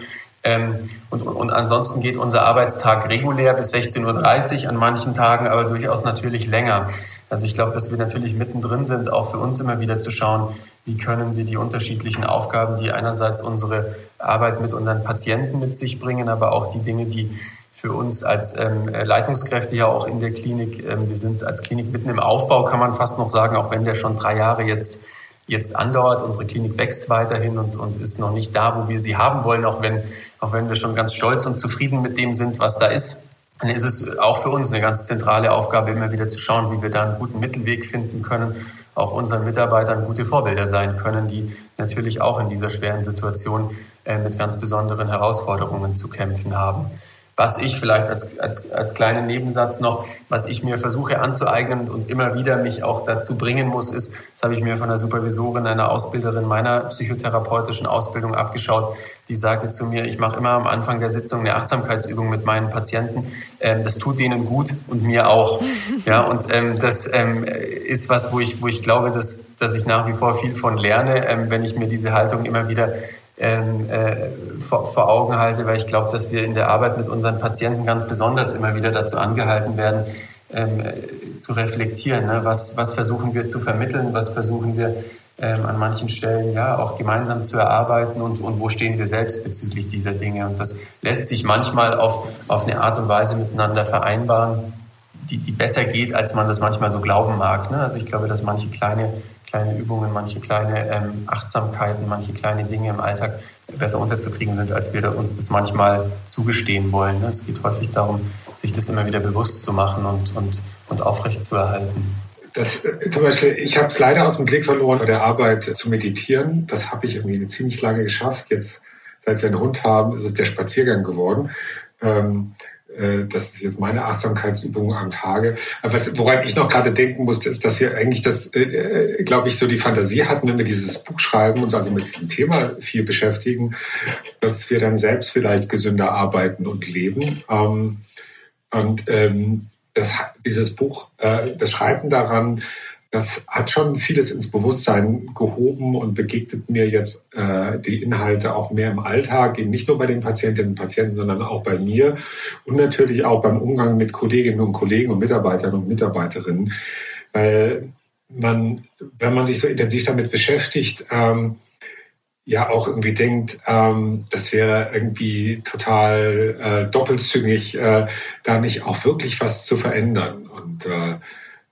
Ähm, und, und ansonsten geht unser Arbeitstag regulär bis 16.30 Uhr, an manchen Tagen aber durchaus natürlich länger. Also ich glaube, dass wir natürlich mittendrin sind, auch für uns immer wieder zu schauen, wie können wir die unterschiedlichen Aufgaben, die einerseits unsere Arbeit mit unseren Patienten mit sich bringen, aber auch die Dinge, die für uns als ähm, Leitungskräfte ja auch in der Klinik, ähm, wir sind als Klinik mitten im Aufbau, kann man fast noch sagen, auch wenn der schon drei Jahre jetzt jetzt andauert. Unsere Klinik wächst weiterhin und, und ist noch nicht da, wo wir sie haben wollen, auch wenn, auch wenn wir schon ganz stolz und zufrieden mit dem sind, was da ist. Dann ist es auch für uns eine ganz zentrale Aufgabe, immer wieder zu schauen, wie wir da einen guten Mittelweg finden können, auch unseren Mitarbeitern gute Vorbilder sein können, die natürlich auch in dieser schweren Situation äh, mit ganz besonderen Herausforderungen zu kämpfen haben. Was ich vielleicht als, als, als kleinen Nebensatz noch, was ich mir versuche anzueignen und immer wieder mich auch dazu bringen muss, ist, das habe ich mir von der Supervisorin, einer Ausbilderin meiner psychotherapeutischen Ausbildung abgeschaut, die sagte zu mir, ich mache immer am Anfang der Sitzung eine Achtsamkeitsübung mit meinen Patienten. Ähm, das tut denen gut und mir auch. [LAUGHS] Ja, und ähm, das ähm, ist was, wo ich, wo ich glaube, dass, dass ich nach wie vor viel von lerne, ähm, wenn ich mir diese Haltung immer wieder ähm, äh, vor, vor, Augen halte, weil ich glaube, dass wir in der Arbeit mit unseren Patienten ganz besonders immer wieder dazu angehalten werden, ähm, äh, zu reflektieren. Ne? Was, was versuchen wir zu vermitteln? Was versuchen wir ähm, an manchen Stellen ja auch gemeinsam zu erarbeiten und, und wo stehen wir selbst bezüglich dieser Dinge? Und das lässt sich manchmal auf, auf eine Art und Weise miteinander vereinbaren, die, die besser geht, als man das manchmal so glauben mag. Ne? Also ich glaube, dass manche kleine kleine Übungen, manche kleine ähm, Achtsamkeiten, manche kleine Dinge im Alltag besser unterzukriegen sind, als wir uns das manchmal zugestehen wollen. Ne? Es geht häufig darum, sich das immer wieder bewusst zu machen und, und, und aufrecht zu erhalten. Das, äh, zum Beispiel, ich habe es leider aus dem Blick verloren, bei der Arbeit zu meditieren. Das habe ich irgendwie ziemlich lange geschafft. Jetzt, seit wir einen Hund haben, ist es der Spaziergang geworden. Ähm, äh, das ist jetzt meine Achtsamkeitsübung am Tage. Aber was, woran ich noch gerade denken musste, ist, dass wir eigentlich das, äh, äh glaube ich, so die Fantasie hatten, wenn wir dieses Buch schreiben, uns also mit diesem Thema viel beschäftigen, dass wir dann selbst vielleicht gesünder arbeiten und leben. Ähm, und ähm, das, dieses Buch, äh, das Schreiben daran, das hat schon vieles ins Bewusstsein gehoben und begegnet mir jetzt äh, die Inhalte auch mehr im Alltag, eben nicht nur bei den Patientinnen und Patienten, sondern auch bei mir und natürlich auch beim Umgang mit Kolleginnen und Kollegen und Mitarbeitern und Mitarbeiterinnen. Weil man, wenn man sich so intensiv damit beschäftigt, ähm, ja auch irgendwie denkt, ähm, das wäre irgendwie total äh, doppelzüngig, äh, da nicht auch wirklich was zu verändern. Und äh,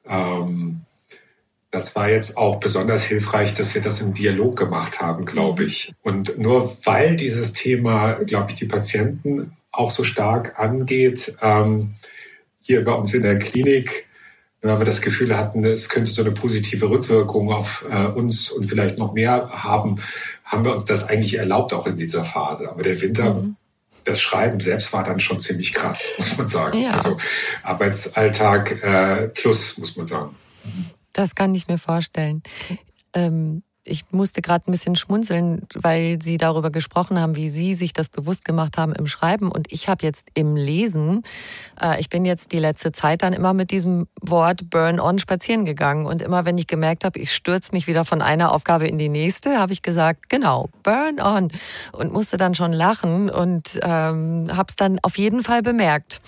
ähm, das war jetzt auch besonders hilfreich, dass wir das im Dialog gemacht haben, glaube mhm. ich. Und nur weil dieses Thema, glaube ich, die Patienten auch so stark angeht, ähm, hier bei uns in der Klinik, weil wir das Gefühl hatten, es könnte so eine positive Rückwirkung auf äh, uns und vielleicht noch mehr haben, haben wir uns das eigentlich erlaubt, auch in dieser Phase. Aber der Winter, mhm. das Schreiben selbst war dann schon ziemlich krass, [LAUGHS] muss man sagen. Ja. Also Arbeitsalltag äh, plus, muss man sagen. Das kann ich mir vorstellen. Ähm, ich musste gerade ein bisschen schmunzeln, weil Sie darüber gesprochen haben, wie Sie sich das bewusst gemacht haben im Schreiben. Und ich habe jetzt im Lesen, äh, ich bin jetzt die letzte Zeit dann immer mit diesem Wort Burn On spazieren gegangen. Und immer wenn ich gemerkt habe, ich stürze mich wieder von einer Aufgabe in die nächste, habe ich gesagt, genau, Burn On. Und musste dann schon lachen und ähm, habe es dann auf jeden Fall bemerkt.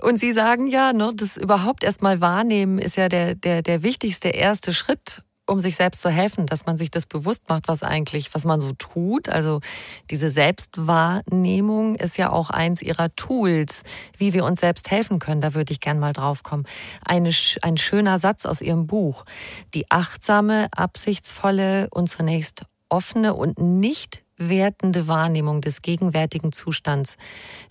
Und Sie sagen ja, ne, das überhaupt erst mal wahrnehmen ist ja der, der, der wichtigste erste Schritt um sich selbst zu helfen, dass man sich das bewusst macht, was eigentlich, was man so tut. Also diese Selbstwahrnehmung ist ja auch eins ihrer Tools, wie wir uns selbst helfen können. Da würde ich gern mal drauf kommen. Eine, ein schöner Satz aus ihrem Buch. Die achtsame, absichtsvolle und zunächst offene und nicht wertende Wahrnehmung des gegenwärtigen Zustands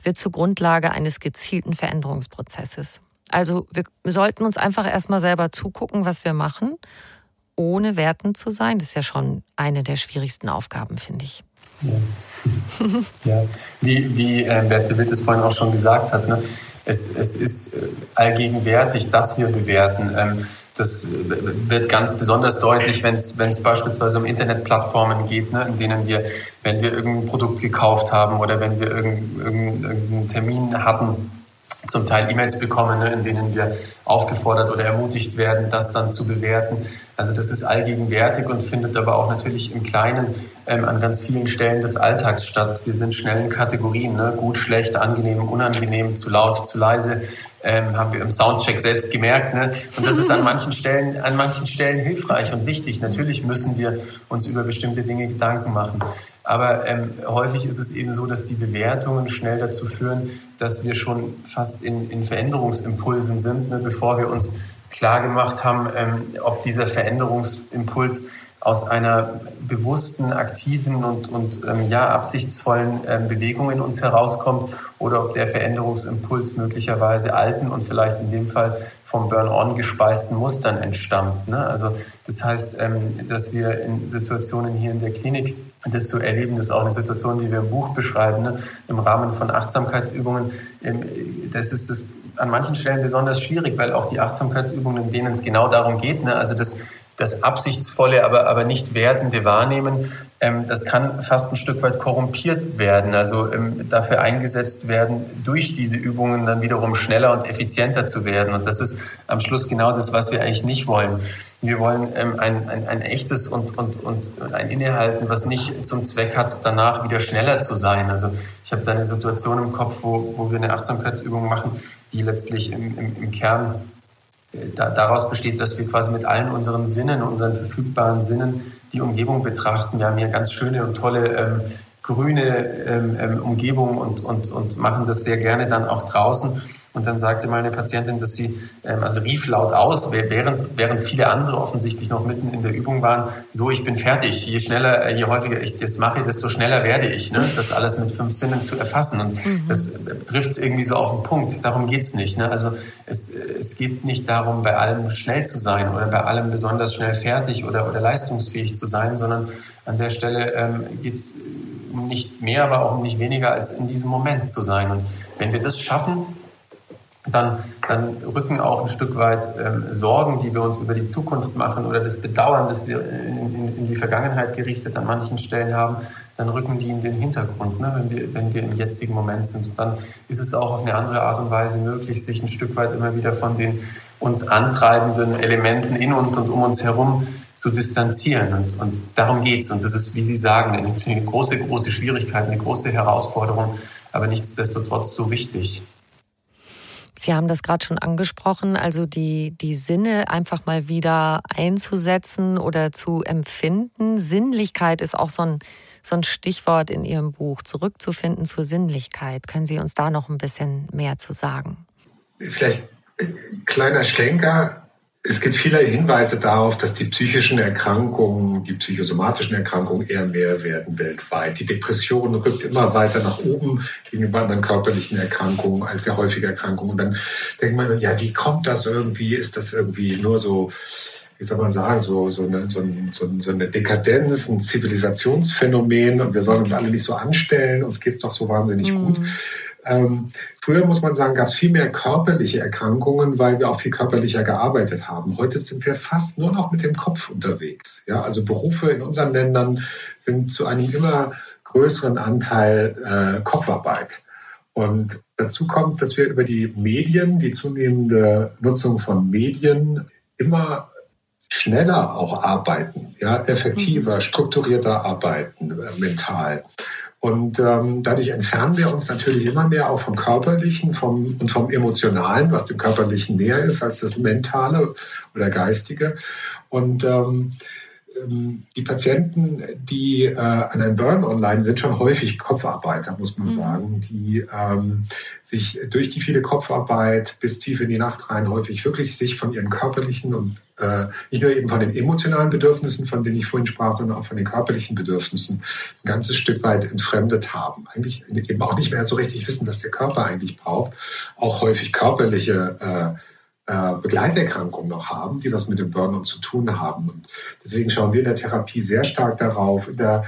wird zur Grundlage eines gezielten Veränderungsprozesses. Also wir sollten uns einfach erstmal selber zugucken, was wir machen ohne wertend zu sein, das ist ja schon eine der schwierigsten Aufgaben, finde ich. Ja. [LAUGHS] ja. Wie, wie äh, Berthe Witt es vorhin auch schon gesagt hat, ne? es, es ist äh, allgegenwärtig, dass wir bewerten. Ähm, das äh, wird ganz besonders deutlich, wenn es beispielsweise um Internetplattformen geht, ne, in denen wir, wenn wir irgendein Produkt gekauft haben oder wenn wir irgendeinen, Termin hatten, zum Teil E-Mails bekommen, ne, in denen wir aufgefordert oder ermutigt werden, das dann zu bewerten. Also das ist allgegenwärtig und findet aber auch natürlich im Kleinen ähm, an ganz vielen Stellen des Alltags statt. Wir sind schnell in Kategorien, ne? gut, schlecht, angenehm, unangenehm, zu laut, zu leise, ähm, haben wir im Soundcheck selbst gemerkt. Ne? Und das ist an [LAUGHS] manchen Stellen, an manchen Stellen hilfreich und wichtig. Natürlich müssen wir uns über bestimmte Dinge Gedanken machen. Aber ähm, häufig ist es eben so, dass die Bewertungen schnell dazu führen, dass wir schon fast in, in Veränderungsimpulsen sind, ne, bevor wir uns klar gemacht haben, ähm, ob dieser Veränderungsimpuls aus einer bewussten, aktiven und, und ähm, ja, absichtsvollen ähm, Bewegung in uns herauskommt oder ob der Veränderungsimpuls möglicherweise alten und vielleicht in dem Fall vom Burn-on gespeisten Mustern entstammt. Ne? Also das heißt, ähm, dass wir in Situationen hier in der Klinik das zu erleben, das ist auch eine Situation, die wir im Buch beschreiben, ne? im Rahmen von Achtsamkeitsübungen. Ähm, das ist das an manchen Stellen besonders schwierig, weil auch die Achtsamkeitsübungen, in denen es genau darum geht, ne? also das das absichtsvolle, aber, aber nicht wertende Wahrnehmen, ähm, das kann fast ein Stück weit korrumpiert werden, also ähm, dafür eingesetzt werden, durch diese Übungen dann wiederum schneller und effizienter zu werden. Und das ist am Schluss genau das, was wir eigentlich nicht wollen. Wir wollen ähm, ein, ein, ein echtes und, und, und ein Innehalten, was nicht zum Zweck hat, danach wieder schneller zu sein. Also ich habe da eine Situation im Kopf, wo, wo wir eine Achtsamkeitsübung machen, die letztlich im, im, im Kern da, daraus besteht, dass wir quasi mit allen unseren Sinnen, unseren verfügbaren Sinnen die Umgebung betrachten. Wir haben hier ganz schöne und tolle ähm, grüne ähm, ähm Umgebung und, und, und machen das sehr gerne dann auch draußen. Und dann sagte mal eine Patientin, dass sie, ähm, also rief laut aus, während, während viele andere offensichtlich noch mitten in der Übung waren, so, ich bin fertig. Je schneller, äh, je häufiger ich das mache, desto schneller werde ich, ne? das alles mit fünf Sinnen zu erfassen. Und mhm. das trifft es irgendwie so auf den Punkt. Darum geht's nicht. Ne? Also es, es geht nicht darum, bei allem schnell zu sein oder bei allem besonders schnell fertig oder, oder leistungsfähig zu sein, sondern an der Stelle ähm, geht's nicht mehr, aber auch nicht weniger als in diesem Moment zu sein. Und wenn wir das schaffen, dann, dann rücken auch ein Stück weit ähm, Sorgen, die wir uns über die Zukunft machen oder das Bedauern, das wir in, in, in, die Vergangenheit gerichtet an manchen Stellen haben, dann rücken die in den Hintergrund, ne, wenn, wir, wenn wir im jetzigen Moment sind. Dann ist es auch auf eine andere Art und Weise möglich, sich ein Stück weit immer wieder von den uns antreibenden Elementen in uns und um uns herum zu distanzieren. Und, und darum geht's. Und das ist, wie Sie sagen, eine große, große Schwierigkeit, eine große Herausforderung, aber nichtsdestotrotz so wichtig. Sie haben das gerade schon angesprochen, also die, die Sinne einfach mal wieder einzusetzen oder zu empfinden. Sinnlichkeit ist auch so ein, so ein Stichwort in Ihrem Buch, zurückzufinden zur Sinnlichkeit. Können Sie uns da noch ein bisschen mehr zu sagen? Vielleicht ein kleiner Schlenker es gibt viele Hinweise darauf, dass die psychischen Erkrankungen, die psychosomatischen Erkrankungen eher mehr werden weltweit. Die Depression rückt immer weiter nach oben gegenüber anderen körperlichen Erkrankungen als sehr häufige Erkrankungen. Und dann denkt man, ja, wie kommt das irgendwie? Ist das irgendwie nur so, wie soll man sagen, so, so, eine, so, so eine Dekadenz, ein Zivilisationsphänomen und wir sollen uns alle nicht so anstellen, uns geht's doch so wahnsinnig mhm. gut. Ähm, früher muss man sagen, gab es viel mehr körperliche Erkrankungen, weil wir auch viel körperlicher gearbeitet haben. Heute sind wir fast nur noch mit dem Kopf unterwegs. Ja, also Berufe in unseren Ländern sind zu einem immer größeren Anteil äh, Kopfarbeit. Und dazu kommt, dass wir über die Medien, die zunehmende Nutzung von Medien immer schneller auch arbeiten, ja, effektiver, mhm. strukturierter arbeiten, äh, mental. Und ähm, dadurch entfernen wir uns natürlich immer mehr auch vom Körperlichen vom, und vom Emotionalen, was dem Körperlichen näher ist als das Mentale oder Geistige. Und ähm, ähm die Patienten, die äh, an einem Burn online sind, schon häufig Kopfarbeiter, muss man mhm. sagen, die ähm, sich durch die viele Kopfarbeit bis tief in die Nacht rein häufig wirklich sich von ihren körperlichen und nicht nur eben von den emotionalen Bedürfnissen, von denen ich vorhin sprach, sondern auch von den körperlichen Bedürfnissen ein ganzes Stück weit entfremdet haben. Eigentlich eben auch nicht mehr so richtig wissen, was der Körper eigentlich braucht. Auch häufig körperliche äh, äh, Begleiterkrankungen noch haben, die was mit dem Burnout zu tun haben. Und deswegen schauen wir in der Therapie sehr stark darauf, in der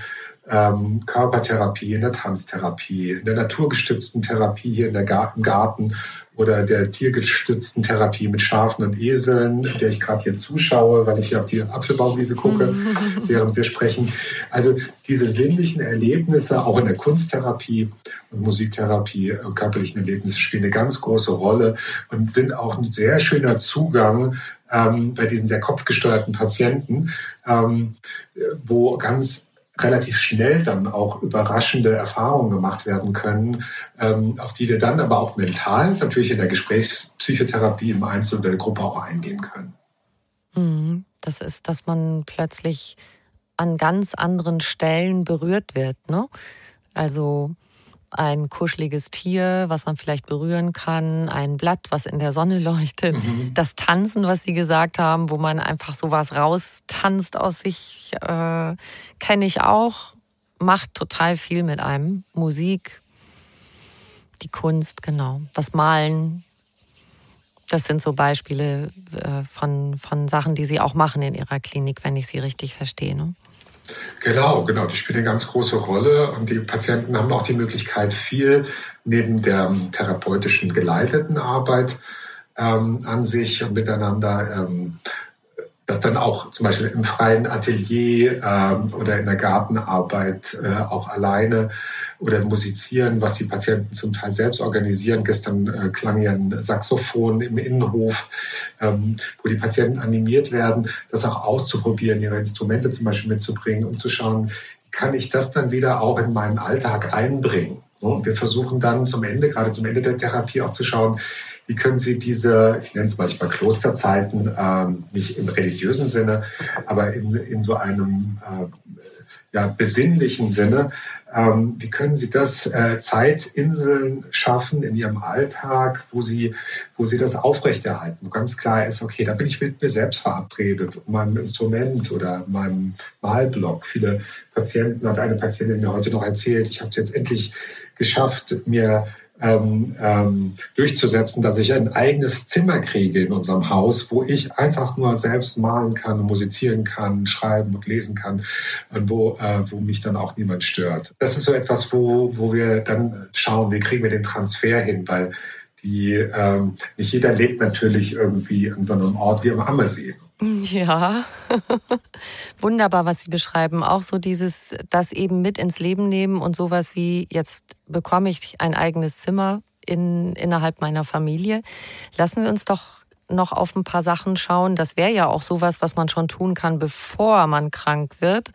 ähm, Körpertherapie, in der Tanztherapie, in der naturgestützten Therapie hier in der Garten, im Garten oder der tiergestützten Therapie mit Schafen und Eseln, der ich gerade hier zuschaue, weil ich hier auf die Apfelbaumwiese gucke, [LAUGHS] während wir sprechen. Also diese sinnlichen Erlebnisse, auch in der Kunsttherapie und Musiktherapie, äh, körperlichen Erlebnisse spielen eine ganz große Rolle und sind auch ein sehr schöner Zugang ähm, bei diesen sehr kopfgesteuerten Patienten, ähm, wo ganz relativ schnell dann auch überraschende Erfahrungen gemacht werden können, ähm, auf die wir dann aber auch mental natürlich in der Gesprächspsychotherapie im Einzel oder der Gruppe auch eingehen können. Mhm. Das ist, dass man plötzlich an ganz anderen Stellen berührt wird. Ne? Also ein kuscheliges Tier, was man vielleicht berühren kann, ein Blatt, was in der Sonne [LAUGHS] leuchtet, mhm. das Tanzen, was Sie gesagt haben, wo man einfach sowas raustanzt aus sich, äh, kenne ich auch, macht total viel mit einem. Musik, die Kunst, genau. Was malen, das sind so Beispiele äh, von, von Sachen, die Sie auch machen in Ihrer Klinik, wenn ich Sie richtig verstehe. Ne? Genau, genau. Die spielen eine ganz große Rolle und die Patienten haben auch die Möglichkeit, viel neben der therapeutischen geleiteten Arbeit ähm, an sich und miteinander ähm, das dann auch zum Beispiel im freien Atelier ähm, oder in der Gartenarbeit äh, auch alleine oder musizieren, was die Patienten zum Teil selbst organisieren. Gestern äh, klang ja ein Saxophon im Innenhof, ähm, wo die Patienten animiert werden, das auch auszuprobieren, ihre Instrumente zum Beispiel mitzubringen, um zu schauen, kann ich das dann wieder auch in meinen Alltag einbringen? Und wir versuchen dann zum Ende, gerade zum Ende der Therapie auch zu schauen, wie können Sie diese, ich nenne es manchmal Klosterzeiten, ähm, nicht im religiösen Sinne, aber in, in so einem äh, ja, besinnlichen Sinne, ähm, wie können Sie das äh, Zeitinseln schaffen in Ihrem Alltag, wo Sie, wo Sie das aufrechterhalten, wo ganz klar ist, okay, da bin ich mit mir selbst verabredet, meinem Instrument oder meinem Malblock. Viele Patienten, hat eine Patientin mir heute noch erzählt, ich habe es jetzt endlich geschafft, mir ähm, ähm, durchzusetzen, dass ich ein eigenes Zimmer kriege in unserem Haus, wo ich einfach nur selbst malen kann, musizieren kann, schreiben und lesen kann, und wo, äh, wo mich dann auch niemand stört. Das ist so etwas, wo, wo wir dann schauen, wie kriegen wir den Transfer hin, weil die, ähm, nicht jeder lebt natürlich irgendwie an so einem Ort wie am Ammersee. Ja, [LAUGHS] wunderbar, was Sie beschreiben. Auch so dieses, das eben mit ins Leben nehmen und sowas wie, jetzt bekomme ich ein eigenes Zimmer in, innerhalb meiner Familie. Lassen wir uns doch noch auf ein paar Sachen schauen. Das wäre ja auch sowas, was man schon tun kann, bevor man krank wird.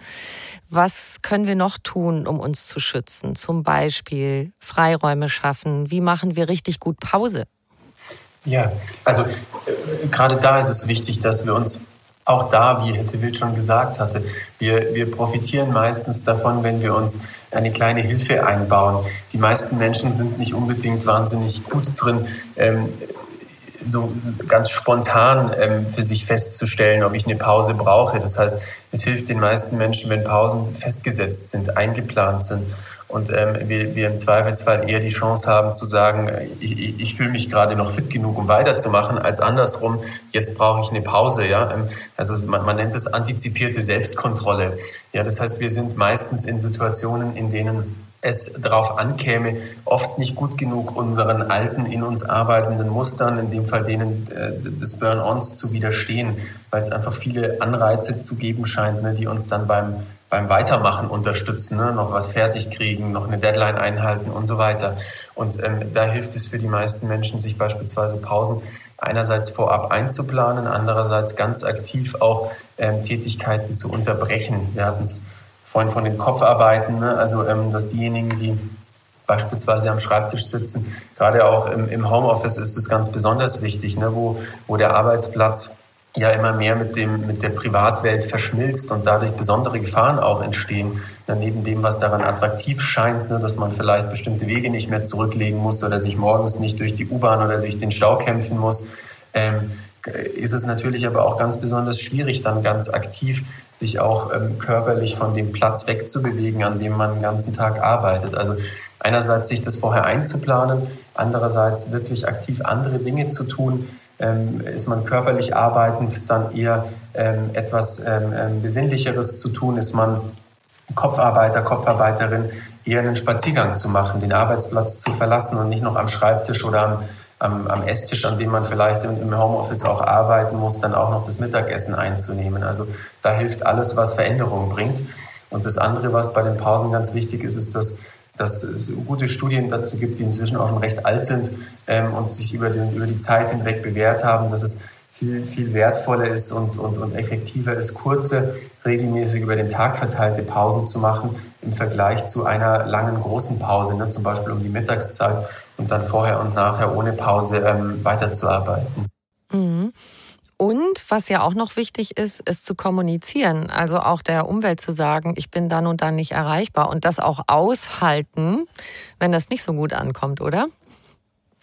Was können wir noch tun, um uns zu schützen? Zum Beispiel Freiräume schaffen. Wie machen wir richtig gut Pause? Ja, also äh, gerade da ist es wichtig, dass wir uns auch da, wie Hette Wild schon gesagt hatte, wir, wir profitieren meistens davon, wenn wir uns eine kleine Hilfe einbauen. Die meisten Menschen sind nicht unbedingt wahnsinnig gut drin, ähm, so ganz spontan ähm, für sich festzustellen, ob ich eine Pause brauche. Das heißt, es hilft den meisten Menschen, wenn Pausen festgesetzt sind, eingeplant sind und ähm, wir, wir im Zweifelsfall eher die Chance haben zu sagen, ich, ich fühle mich gerade noch fit genug, um weiterzumachen, als andersrum, jetzt brauche ich eine Pause. Ja? Ähm, also man, man nennt es antizipierte Selbstkontrolle. Ja, das heißt, wir sind meistens in Situationen, in denen es darauf ankäme, oft nicht gut genug unseren alten, in uns arbeitenden Mustern, in dem Fall denen äh, des Burn-ons zu widerstehen, weil es einfach viele Anreize zu geben scheint, ne, die uns dann beim beim Weitermachen unterstützen, ne? noch was fertig kriegen, noch eine Deadline einhalten und so weiter. Und ähm, da hilft es für die meisten Menschen, sich beispielsweise Pausen einerseits vorab einzuplanen, andererseits ganz aktiv auch ähm, Tätigkeiten zu unterbrechen. Wir hatten es vorhin von den Kopfarbeiten, ne? also ähm, dass diejenigen, die beispielsweise am Schreibtisch sitzen, gerade auch im, im Homeoffice ist es ganz besonders wichtig, ne? wo, wo der Arbeitsplatz ja immer mehr mit dem, mit der Privatwelt verschmilzt und dadurch besondere Gefahren auch entstehen. Ja, neben dem, was daran attraktiv scheint, ne, dass man vielleicht bestimmte Wege nicht mehr zurücklegen muss oder sich morgens nicht durch die U-Bahn oder durch den Stau kämpfen muss, ähm, ist es natürlich aber auch ganz besonders schwierig, dann ganz aktiv sich auch ähm, körperlich von dem Platz wegzubewegen, an dem man den ganzen Tag arbeitet. Also einerseits sich das vorher einzuplanen, andererseits wirklich aktiv andere Dinge zu tun, ähm, ist man körperlich arbeitend, dann eher ähm, etwas ähm, ähm, Besinnlicheres zu tun, ist man Kopfarbeiter, Kopfarbeiterin, eher einen Spaziergang zu machen, den Arbeitsplatz zu verlassen und nicht noch am Schreibtisch oder am, am, am Esstisch, an dem man vielleicht im, im Homeoffice auch arbeiten muss, dann auch noch das Mittagessen einzunehmen. Also da hilft alles, was Veränderung bringt. Und das andere, was bei den Pausen ganz wichtig ist, ist, dass dass es gute Studien dazu gibt, die inzwischen auch schon recht alt sind ähm, und sich über, den, über die Zeit hinweg bewährt haben, dass es viel, viel wertvoller ist und, und, und effektiver ist, kurze, regelmäßig über den Tag verteilte Pausen zu machen im Vergleich zu einer langen großen Pause, ne, zum Beispiel um die Mittagszeit und dann vorher und nachher ohne Pause ähm, weiterzuarbeiten. Mhm. Und was ja auch noch wichtig ist, ist zu kommunizieren. Also auch der Umwelt zu sagen, ich bin dann und dann nicht erreichbar und das auch aushalten, wenn das nicht so gut ankommt, oder?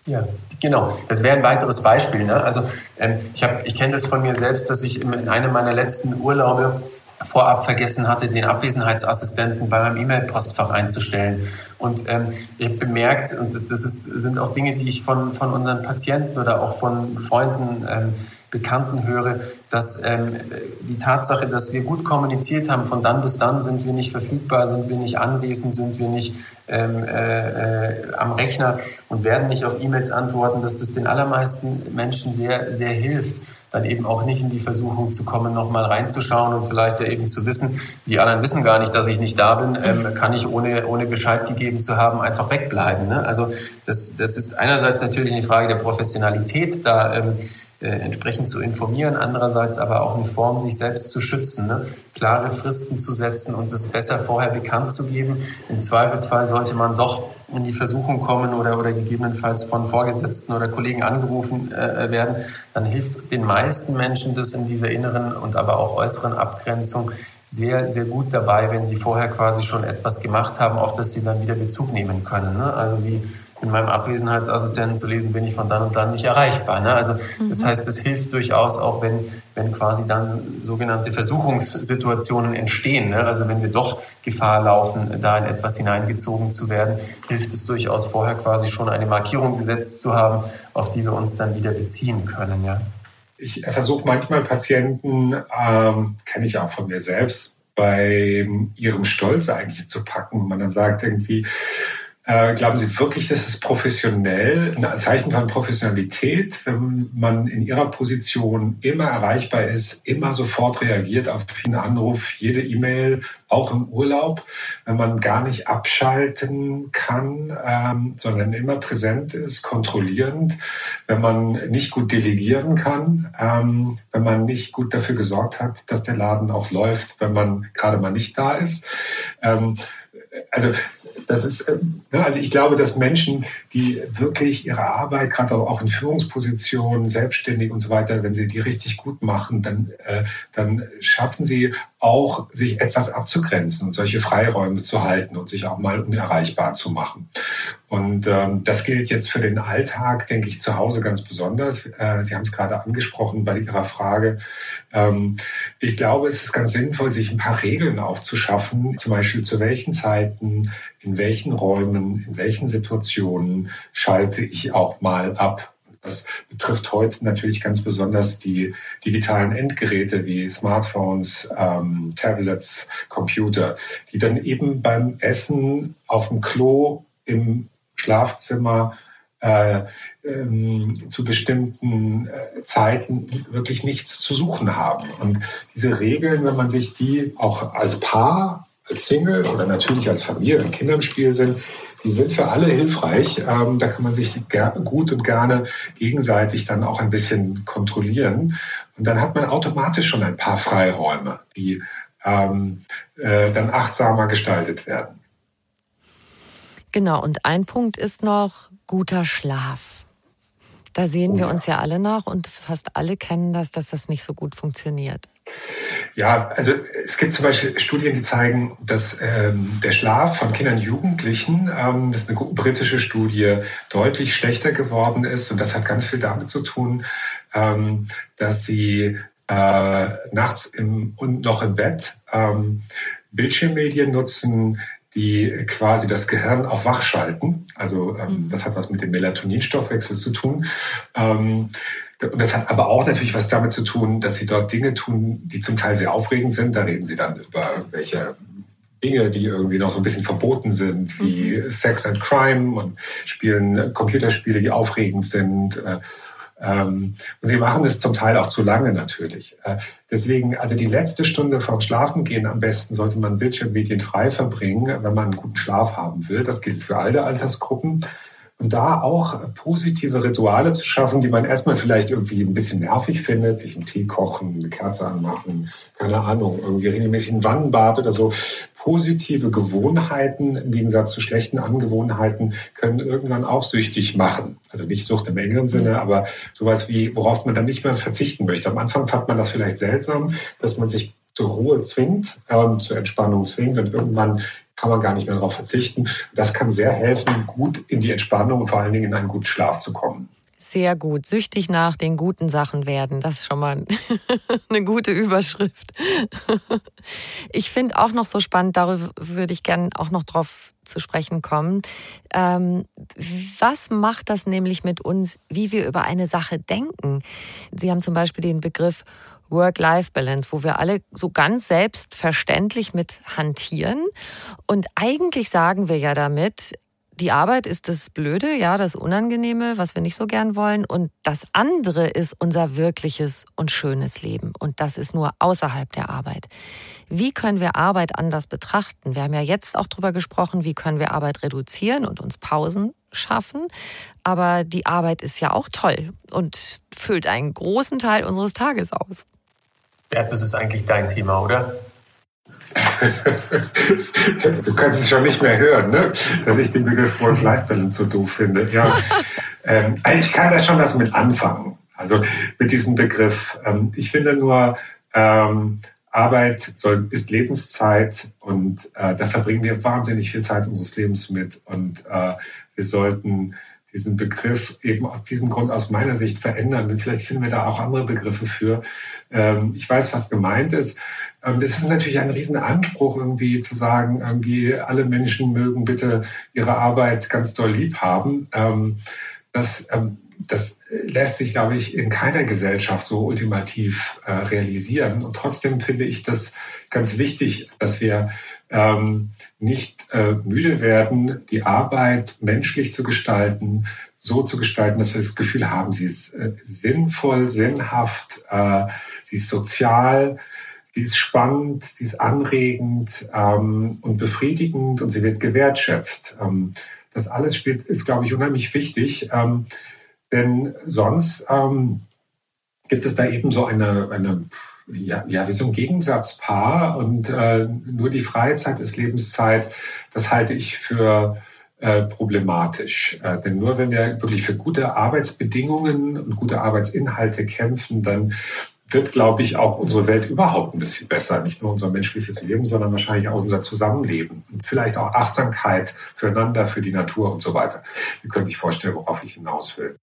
Ja, genau. Das wäre ein weiteres Beispiel. Ne? Also ähm, ich, hab, ich kenne das von mir selbst, dass ich in einem meiner letzten Urlaube vorab vergessen hatte, den Abwesenheitsassistenten bei meinem E-Mail-Postfach einzustellen. Und ähm, ich habe bemerkt, und das ist, sind auch Dinge, die ich von, von unseren Patienten oder auch von Freunden ähm, Bekannten höre, dass ähm, die Tatsache, dass wir gut kommuniziert haben, von dann bis dann sind wir nicht verfügbar, sind wir nicht anwesend, sind wir nicht ähm, äh, äh, am Rechner und werden nicht auf E-Mails antworten, dass das den allermeisten Menschen sehr, sehr hilft dann eben auch nicht in die Versuchung zu kommen, nochmal reinzuschauen und vielleicht ja eben zu wissen, die anderen wissen gar nicht, dass ich nicht da bin, ähm, kann ich ohne, ohne Bescheid gegeben zu haben einfach wegbleiben. Ne? Also das, das ist einerseits natürlich eine Frage der Professionalität, da ähm, äh, entsprechend zu informieren, andererseits aber auch eine Form, sich selbst zu schützen, ne? klare Fristen zu setzen und es besser vorher bekannt zu geben. Im Zweifelsfall sollte man doch in die Versuchung kommen oder, oder gegebenenfalls von Vorgesetzten oder Kollegen angerufen äh, werden, dann hilft den meisten Menschen das in dieser inneren und aber auch äußeren Abgrenzung sehr, sehr gut dabei, wenn sie vorher quasi schon etwas gemacht haben, auf das sie dann wieder Bezug nehmen können. Ne? Also wie in meinem Abwesenheitsassistenten zu lesen, bin ich von dann und dann nicht erreichbar. Ne? Also mhm. das heißt, es hilft durchaus auch, wenn, wenn quasi dann sogenannte Versuchungssituationen entstehen. Ne? Also wenn wir doch Gefahr laufen, da in etwas hineingezogen zu werden, hilft es durchaus vorher quasi schon eine Markierung gesetzt zu haben, auf die wir uns dann wieder beziehen können. Ja? Ich versuche manchmal Patienten, ähm, kenne ich auch von mir selbst, bei ihrem Stolz eigentlich zu packen. Man dann sagt irgendwie, äh, glauben Sie wirklich, dass es professionell, ein Zeichen von Professionalität, wenn man in Ihrer Position immer erreichbar ist, immer sofort reagiert auf jeden Anruf, jede E-Mail, auch im Urlaub, wenn man gar nicht abschalten kann, ähm, sondern immer präsent ist, kontrollierend, wenn man nicht gut delegieren kann, ähm, wenn man nicht gut dafür gesorgt hat, dass der Laden auch läuft, wenn man gerade mal nicht da ist. Ähm, also das ist, äh, also ich glaube, dass Menschen, die wirklich ihre Arbeit, gerade auch in Führungspositionen, selbstständig und so weiter, wenn sie die richtig gut machen, dann, äh, dann schaffen sie auch, sich etwas abzugrenzen und solche Freiräume zu halten und sich auch mal unerreichbar zu machen. Und ähm, das gilt jetzt für den Alltag, denke ich, zu Hause ganz besonders. Äh, sie haben es gerade angesprochen bei Ihrer Frage. Ähm, ich glaube, es ist ganz sinnvoll, sich ein paar Regeln auch zu schaffen, zum Beispiel zu welchen Zeiten, in welchen Räumen, in welchen Situationen schalte ich auch mal ab. Das betrifft heute natürlich ganz besonders die digitalen Endgeräte wie Smartphones, ähm, Tablets, Computer, die dann eben beim Essen auf dem Klo im Schlafzimmer äh, ähm, zu bestimmten äh, Zeiten wirklich nichts zu suchen haben. Und diese Regeln, wenn man sich die auch als Paar, als Single oder natürlich als Familie, wenn Kinder im Spiel sind, die sind für alle hilfreich. Ähm, da kann man sich gut und gerne gegenseitig dann auch ein bisschen kontrollieren. Und dann hat man automatisch schon ein paar Freiräume, die ähm, äh, dann achtsamer gestaltet werden. Genau, und ein Punkt ist noch guter Schlaf. Da sehen oh, wir uns ja alle nach und fast alle kennen das, dass das nicht so gut funktioniert. Ja, also es gibt zum Beispiel Studien, die zeigen, dass ähm, der Schlaf von Kindern und Jugendlichen, ähm, das ist eine britische Studie, deutlich schlechter geworden ist. Und das hat ganz viel damit zu tun, ähm, dass sie äh, nachts im, und noch im Bett ähm, Bildschirmmedien nutzen, die quasi das Gehirn auf wach schalten. Also ähm, mhm. das hat was mit dem Melatoninstoffwechsel zu tun. Ähm, das hat aber auch natürlich was damit zu tun, dass sie dort Dinge tun, die zum Teil sehr aufregend sind. Da reden sie dann über welche Dinge, die irgendwie noch so ein bisschen verboten sind, wie mhm. Sex and Crime und spielen Computerspiele, die aufregend sind. Äh, und sie machen es zum Teil auch zu lange natürlich. Äh, deswegen, also die letzte Stunde vorm Schlafengehen am besten sollte man Bildschirmmedien frei verbringen, wenn man einen guten Schlaf haben will. Das gilt für alle Altersgruppen. Und da auch positive Rituale zu schaffen, die man erstmal vielleicht irgendwie ein bisschen nervig findet, sich einen Tee kochen, eine Kerze anmachen, keine Ahnung, irgendwie regelmäßig ein Wannenbad oder so. Positive Gewohnheiten im Gegensatz zu schlechten Angewohnheiten können irgendwann auch süchtig machen. Also nicht Sucht im engeren Sinne, aber sowas wie, worauf man dann nicht mehr verzichten möchte. Am Anfang fand man das vielleicht seltsam, dass man sich zur Ruhe zwingt, ähm, zur Entspannung zwingt und irgendwann kann man gar nicht mehr darauf verzichten. Das kann sehr helfen, gut in die Entspannung und vor allen Dingen in einen guten Schlaf zu kommen. Sehr gut. Süchtig nach den guten Sachen werden. Das ist schon mal [LAUGHS] eine gute Überschrift. Ich finde auch noch so spannend, darüber würde ich gerne auch noch drauf zu sprechen kommen. Ähm, was macht das nämlich mit uns, wie wir über eine Sache denken? Sie haben zum Beispiel den Begriff Work-Life-Balance, wo wir alle so ganz selbstverständlich mit hantieren. Und eigentlich sagen wir ja damit, die Arbeit ist das Blöde, ja, das Unangenehme, was wir nicht so gern wollen. Und das andere ist unser wirkliches und schönes Leben. Und das ist nur außerhalb der Arbeit. Wie können wir Arbeit anders betrachten? Wir haben ja jetzt auch darüber gesprochen, wie können wir Arbeit reduzieren und uns Pausen schaffen. Aber die Arbeit ist ja auch toll und füllt einen großen Teil unseres Tages aus. Bert, das ist eigentlich dein Thema, oder? du kannst es schon nicht mehr hören, ne? dass ich den Begriff Work-Life-Balance so doof finde. Ja, [LAUGHS] ähm, ich kann da schon was mit anfangen. Also mit diesem Begriff. Ähm, ich finde nur, ähm, Arbeit soll, ist Lebenszeit und äh, da verbringen wir wahnsinnig viel Zeit unseres Lebens mit. Und äh, wir sollten diesen Begriff eben aus diesem Grund aus meiner Sicht verändern. Vielleicht finden wir da auch andere Begriffe für. Ähm, ich weiß, was gemeint ist. Ähm, das ist natürlich ein Riesenanspruch, irgendwie zu sagen, irgendwie alle Menschen mögen bitte ihre Arbeit ganz doll lieb haben. Ähm, das, das lässt sich, glaube ich, in keiner Gesellschaft so ultimativ äh, realisieren. Und trotzdem finde ich das ganz wichtig, dass wir ähm, nicht äh, müde werden, die Arbeit menschlich zu gestalten, so zu gestalten, dass wir das Gefühl haben, sie ist äh, sinnvoll, sinnhaft, äh, sie ist sozial, sie ist spannend, sie ist anregend ähm, und befriedigend und sie wird gewertschätzt. Ähm, das alles spielt, ist, glaube ich, unheimlich wichtig, ähm, denn sonst ähm, gibt es da eben so eine, eine ja, ja, wie so ein Gegensatzpaar und äh, nur die Freizeit ist Lebenszeit. Das halte ich für äh, problematisch. Äh, denn nur wenn wir wirklich für gute Arbeitsbedingungen und gute Arbeitsinhalte kämpfen, dann wird, glaube ich, auch unsere Welt überhaupt ein bisschen besser. Nicht nur unser menschliches Leben, sondern wahrscheinlich auch unser Zusammenleben. Und vielleicht auch Achtsamkeit füreinander, für die Natur und so weiter. Sie können sich vorstellen, worauf ich hinaus will.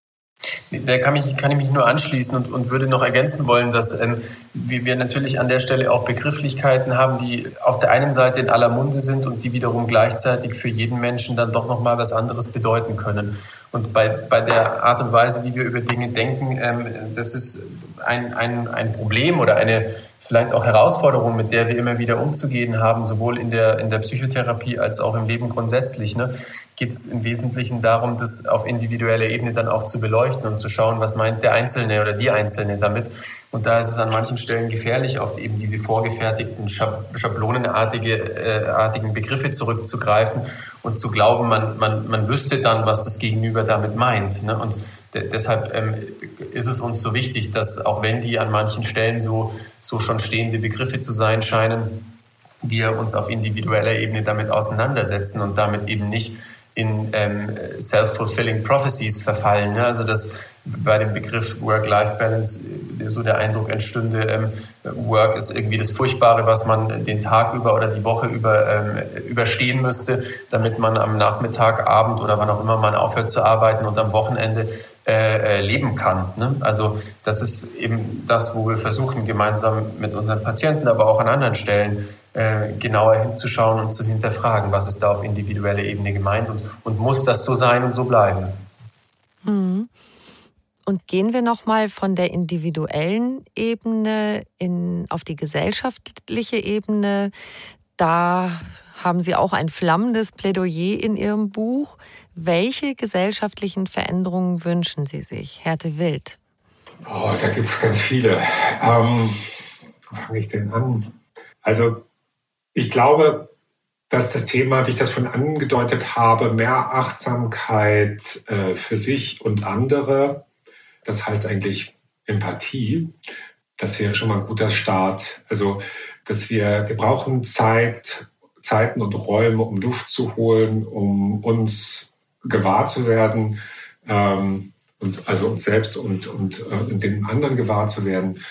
Da kann, mich, kann ich mich nur anschließen und, und würde noch ergänzen wollen, dass ähm, wir natürlich an der Stelle auch Begrifflichkeiten haben, die auf der einen Seite in aller Munde sind und die wiederum gleichzeitig für jeden Menschen dann doch nochmal was anderes bedeuten können. Und bei, bei der Art und Weise, wie wir über Dinge denken, ähm, das ist ein, ein, ein Problem oder eine vielleicht auch Herausforderung, mit der wir immer wieder umzugehen haben, sowohl in der, in der Psychotherapie als auch im Leben grundsätzlich. Ne? Geht es im Wesentlichen darum, das auf individueller Ebene dann auch zu beleuchten und zu schauen, was meint der Einzelne oder die Einzelne damit. Und da ist es an manchen Stellen gefährlich, auf eben diese vorgefertigten, schablonenartige, äh, Begriffe zurückzugreifen und zu glauben, man, man, man wüsste dann, was das Gegenüber damit meint. Ne? Und de deshalb ähm, ist es uns so wichtig, dass auch wenn die an manchen Stellen so, so schon stehende Begriffe zu sein scheinen, wir uns auf individueller Ebene damit auseinandersetzen und damit eben nicht in ähm, self-fulfilling prophecies verfallen. Ne? Also dass bei dem Begriff Work-Life-Balance äh, so der Eindruck entstünde, ähm, Work ist irgendwie das Furchtbare, was man den Tag über oder die Woche über ähm, überstehen müsste, damit man am Nachmittag, Abend oder wann auch immer man aufhört zu arbeiten und am Wochenende äh, äh leben kann. Ne? Also das ist eben das, wo wir versuchen, gemeinsam mit unseren Patienten, aber auch an anderen Stellen äh, genauer hinzuschauen und zu hinterfragen, was ist da auf individueller Ebene gemeint und, und muss das so sein und so bleiben. Mhm. Und gehen wir nochmal von der individuellen Ebene in, auf die gesellschaftliche Ebene. Da haben Sie auch ein flammendes Plädoyer in Ihrem Buch. Welche gesellschaftlichen Veränderungen wünschen Sie sich, Härte Wild? Oh, da gibt es ganz viele. Ähm, wo fange ich denn an? Also ich glaube, dass das Thema, wie ich das von angedeutet habe, mehr Achtsamkeit äh, für sich und andere, das heißt eigentlich Empathie, das wäre schon mal ein guter Start. Also, dass wir, wir brauchen Zeit, Zeiten und Räume, um Luft zu holen, um uns gewahr zu werden, ähm, uns, also uns selbst und, und, äh, und den anderen gewahr zu werden.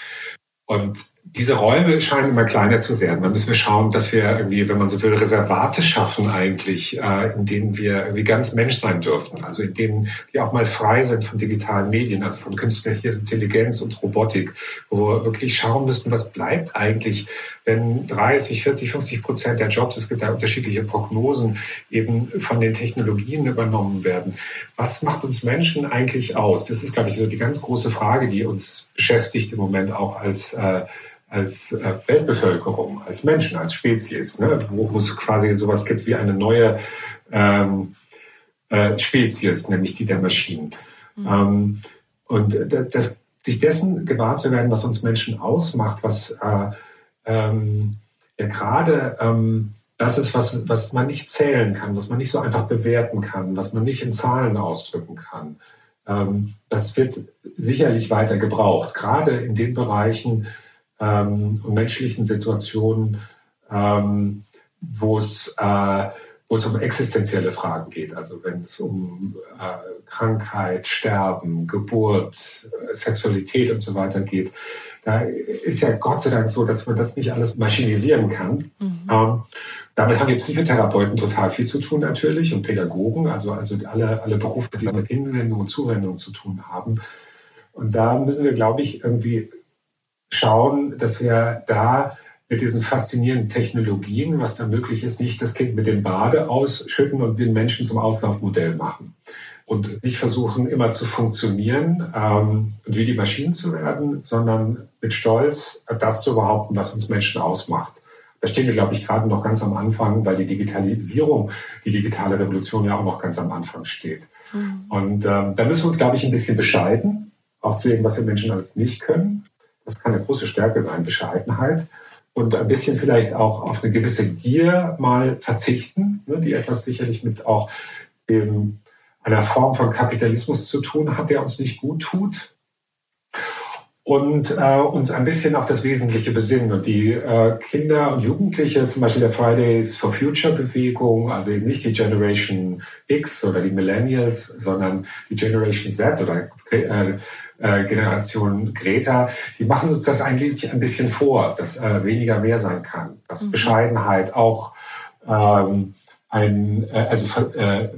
Und diese Räume scheinen immer kleiner zu werden. Da müssen wir schauen, dass wir irgendwie, wenn man so will, Reservate schaffen eigentlich, äh, in denen wir irgendwie ganz Mensch sein dürfen. Also in denen wir auch mal frei sind von digitalen Medien, also von künstlicher Intelligenz und Robotik, wo wir wirklich schauen müssen, was bleibt eigentlich, wenn 30, 40, 50 Prozent der Jobs, es gibt da unterschiedliche Prognosen, eben von den Technologien übernommen werden. Was macht uns Menschen eigentlich aus? Das ist, glaube ich, so die ganz große Frage, die uns beschäftigt im Moment auch als äh, als äh, Weltbevölkerung, als Menschen, als Spezies, ne? wo, es quasi sowas gibt wie eine neue ähm, äh, Spezies, nämlich die der Maschinen. Mhm. Ähm, und das, sich dessen gewahr zu werden, was uns Menschen ausmacht, was äh, ähm, ja gerade ähm, das ist, was, was man nicht zählen kann, was man nicht so einfach bewerten kann, was man nicht in Zahlen ausdrücken kann. Ähm, das wird sicherlich weiter gebraucht, gerade in den Bereichen, ähm, und menschlichen Situationen, ähm, wo es äh, wo es um existenzielle Fragen geht, also wenn es um äh, Krankheit, Sterben, Geburt, äh, Sexualität und so weiter geht, da ist ja Gott sei Dank so, dass man das nicht alles maschinisieren kann. Mhm. Ähm, damit haben die Psychotherapeuten total viel zu tun natürlich und Pädagogen, also, also alle, alle Berufe, die mit Hinwendung und Zuwendung zu tun haben. Und da müssen wir, glaube ich, irgendwie schauen, dass wir da mit diesen faszinierenden Technologien, was da möglich ist, nicht das Kind mit dem Bade ausschütten und den Menschen zum Auslaufmodell machen. Und nicht versuchen, immer zu funktionieren ähm, und wie die Maschinen zu werden, sondern mit Stolz das zu behaupten, was uns Menschen ausmacht. Da stehen wir, glaube ich, gerade noch ganz am Anfang, weil die Digitalisierung, die digitale Revolution ja auch noch ganz am Anfang steht. Mhm. Und ähm, da müssen wir uns, glaube ich, ein bisschen bescheiden, auch zu dem, was wir Menschen alles nicht können. Das kann eine große Stärke sein, Bescheidenheit. Und ein bisschen vielleicht auch auf eine gewisse Gier mal verzichten, ne, die etwas sicherlich mit auch dem, einer Form von Kapitalismus zu tun hat, der uns nicht gut tut. Und äh, uns ein bisschen auf das Wesentliche besinnen. Und die äh, Kinder und Jugendliche, zum Beispiel der Fridays for Future Bewegung, also eben nicht die Generation X oder die Millennials, sondern die Generation Z oder äh, äh, Generation Greta, die machen uns das eigentlich ein bisschen vor, dass äh, weniger mehr sein kann, dass mhm. Bescheidenheit auch ähm, ein, äh, also äh,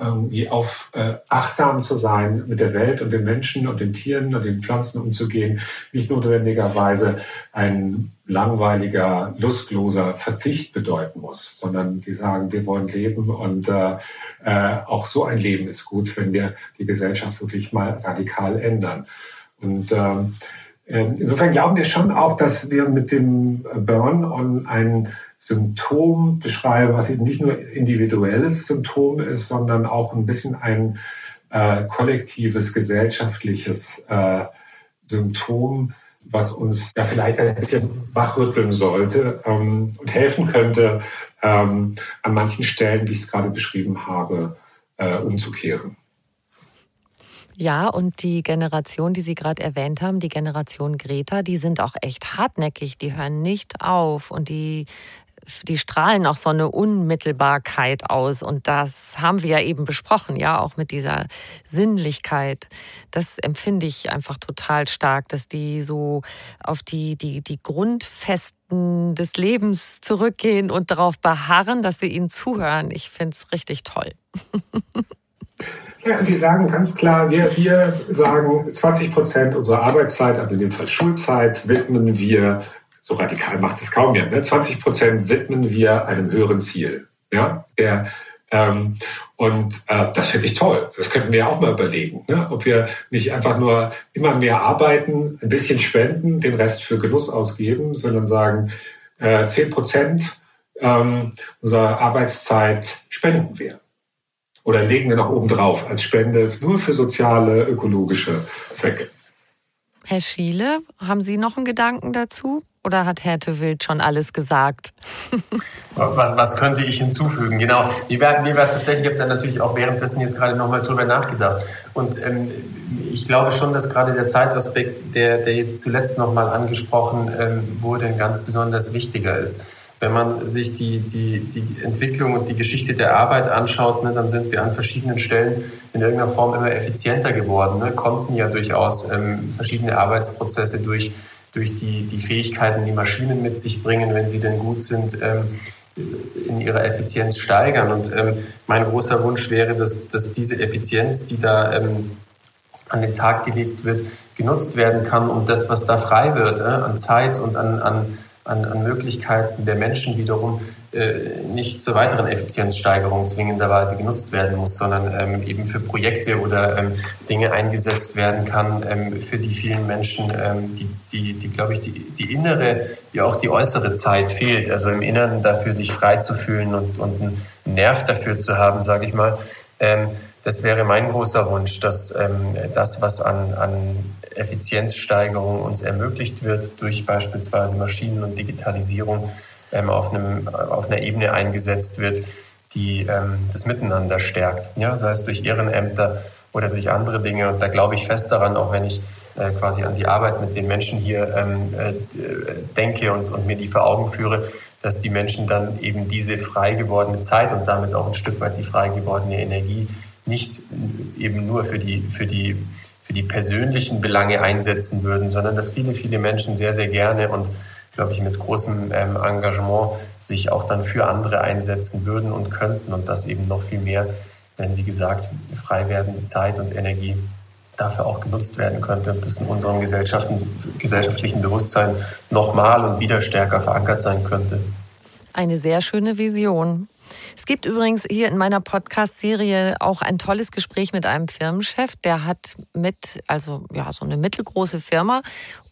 irgendwie auf äh, achtsam zu sein mit der Welt und den Menschen und den Tieren und den Pflanzen umzugehen, nicht notwendigerweise ein langweiliger, lustloser Verzicht bedeuten muss, sondern die sagen, wir wollen leben und äh, äh, auch so ein Leben ist gut, wenn wir die Gesellschaft wirklich mal radikal ändern. Und ähm, äh, insofern glauben wir schon auch, dass wir mit dem Burn-on ein Symptom beschreiben, was eben nicht nur individuelles Symptom ist, sondern auch ein bisschen ein äh, kollektives, gesellschaftliches äh, Symptom, was uns ja vielleicht ein bisschen wachrütteln sollte ähm, und helfen könnte, ähm, an manchen Stellen, wie ich es gerade beschrieben habe, äh, umzukehren. Ja, und die Generation, die Sie gerade erwähnt haben, die Generation Greta, die sind auch echt hartnäckig, die hören nicht auf und die die strahlen auch so eine Unmittelbarkeit aus. Und das haben wir ja eben besprochen, ja, auch mit dieser Sinnlichkeit. Das empfinde ich einfach total stark, dass die so auf die, die, die Grundfesten des Lebens zurückgehen und darauf beharren, dass wir ihnen zuhören. Ich finde es richtig toll. [LAUGHS] Ja, die sagen ganz klar, wir, wir sagen, 20 Prozent unserer Arbeitszeit, also in dem Fall Schulzeit, widmen wir so radikal macht es kaum mehr. Ne? 20 Prozent widmen wir einem höheren Ziel. Ja, der, ähm, und äh, das finde ich toll. Das könnten wir auch mal überlegen, ne? ob wir nicht einfach nur immer mehr arbeiten, ein bisschen spenden, den Rest für Genuss ausgeben, sondern sagen, äh, 10 Prozent ähm, unserer Arbeitszeit spenden wir. Oder legen wir noch oben drauf als Spende nur für soziale, ökologische Zwecke. Herr Schiele, haben Sie noch einen Gedanken dazu? oder hat Härte Wild schon alles gesagt? [LAUGHS] was, was, könnte ich hinzufügen? Genau, mir war, mir war tatsächlich, ich habe dann natürlich auch währenddessen jetzt gerade nochmal drüber nachgedacht. Und ähm, ich glaube schon, dass gerade der Zeitaspekt, der, der jetzt zuletzt nochmal angesprochen ähm, wurde, ein ganz besonders wichtiger ist. Wenn man sich die, die, die Entwicklung und die Geschichte der Arbeit anschaut, ne, dann sind wir an verschiedenen Stellen in irgendeiner Form immer effizienter geworden, ne, konnten ja durchaus ähm, verschiedene Arbeitsprozesse durch durch die, die Fähigkeiten, die Maschinen mit sich bringen, wenn sie denn gut sind, ähm, in ihrer Effizienz steigern. Und ähm, mein großer Wunsch wäre, dass, dass diese Effizienz, die da ähm, an den Tag gelegt wird, genutzt werden kann, um das, was da frei wird, äh, an Zeit und an, an, an, an Möglichkeiten der Menschen wiederum äh, nicht zur weiteren Effizienzsteigerung zwingenderweise genutzt werden muss, sondern ähm, eben für Projekte oder ähm, Dinge eingesetzt werden kann, ähm, für die vielen Menschen, ähm, die, die, die glaube ich, die, die innere, wie auch die äußere Zeit fehlt. Also im Inneren dafür sich frei zu fühlen und, und einen Nerv dafür zu haben, sage ich mal. Ähm, das wäre mein großer Wunsch, dass ähm, das, was an, an Effizienzsteigerung uns ermöglicht wird durch beispielsweise Maschinen und Digitalisierung, ähm, auf, einem, auf einer Ebene eingesetzt wird, die ähm, das Miteinander stärkt. Ja, sei es durch Ehrenämter oder durch andere Dinge. Und da glaube ich fest daran, auch wenn ich äh, quasi an die Arbeit mit den Menschen hier ähm, äh, denke und, und mir die vor Augen führe, dass die Menschen dann eben diese frei gewordene Zeit und damit auch ein Stück weit die frei gewordene Energie nicht eben nur für die, für die, für die persönlichen Belange einsetzen würden, sondern dass viele, viele Menschen sehr, sehr gerne und glaube ich, mit großem ähm, Engagement sich auch dann für andere einsetzen würden und könnten und das eben noch viel mehr, wenn, wie gesagt, frei werdende Zeit und Energie dafür auch genutzt werden könnte und das in unserem gesellschaftlichen Bewusstsein nochmal und wieder stärker verankert sein könnte. Eine sehr schöne Vision. Es gibt übrigens hier in meiner Podcast-Serie auch ein tolles Gespräch mit einem Firmenchef, der hat mit, also ja, so eine mittelgroße Firma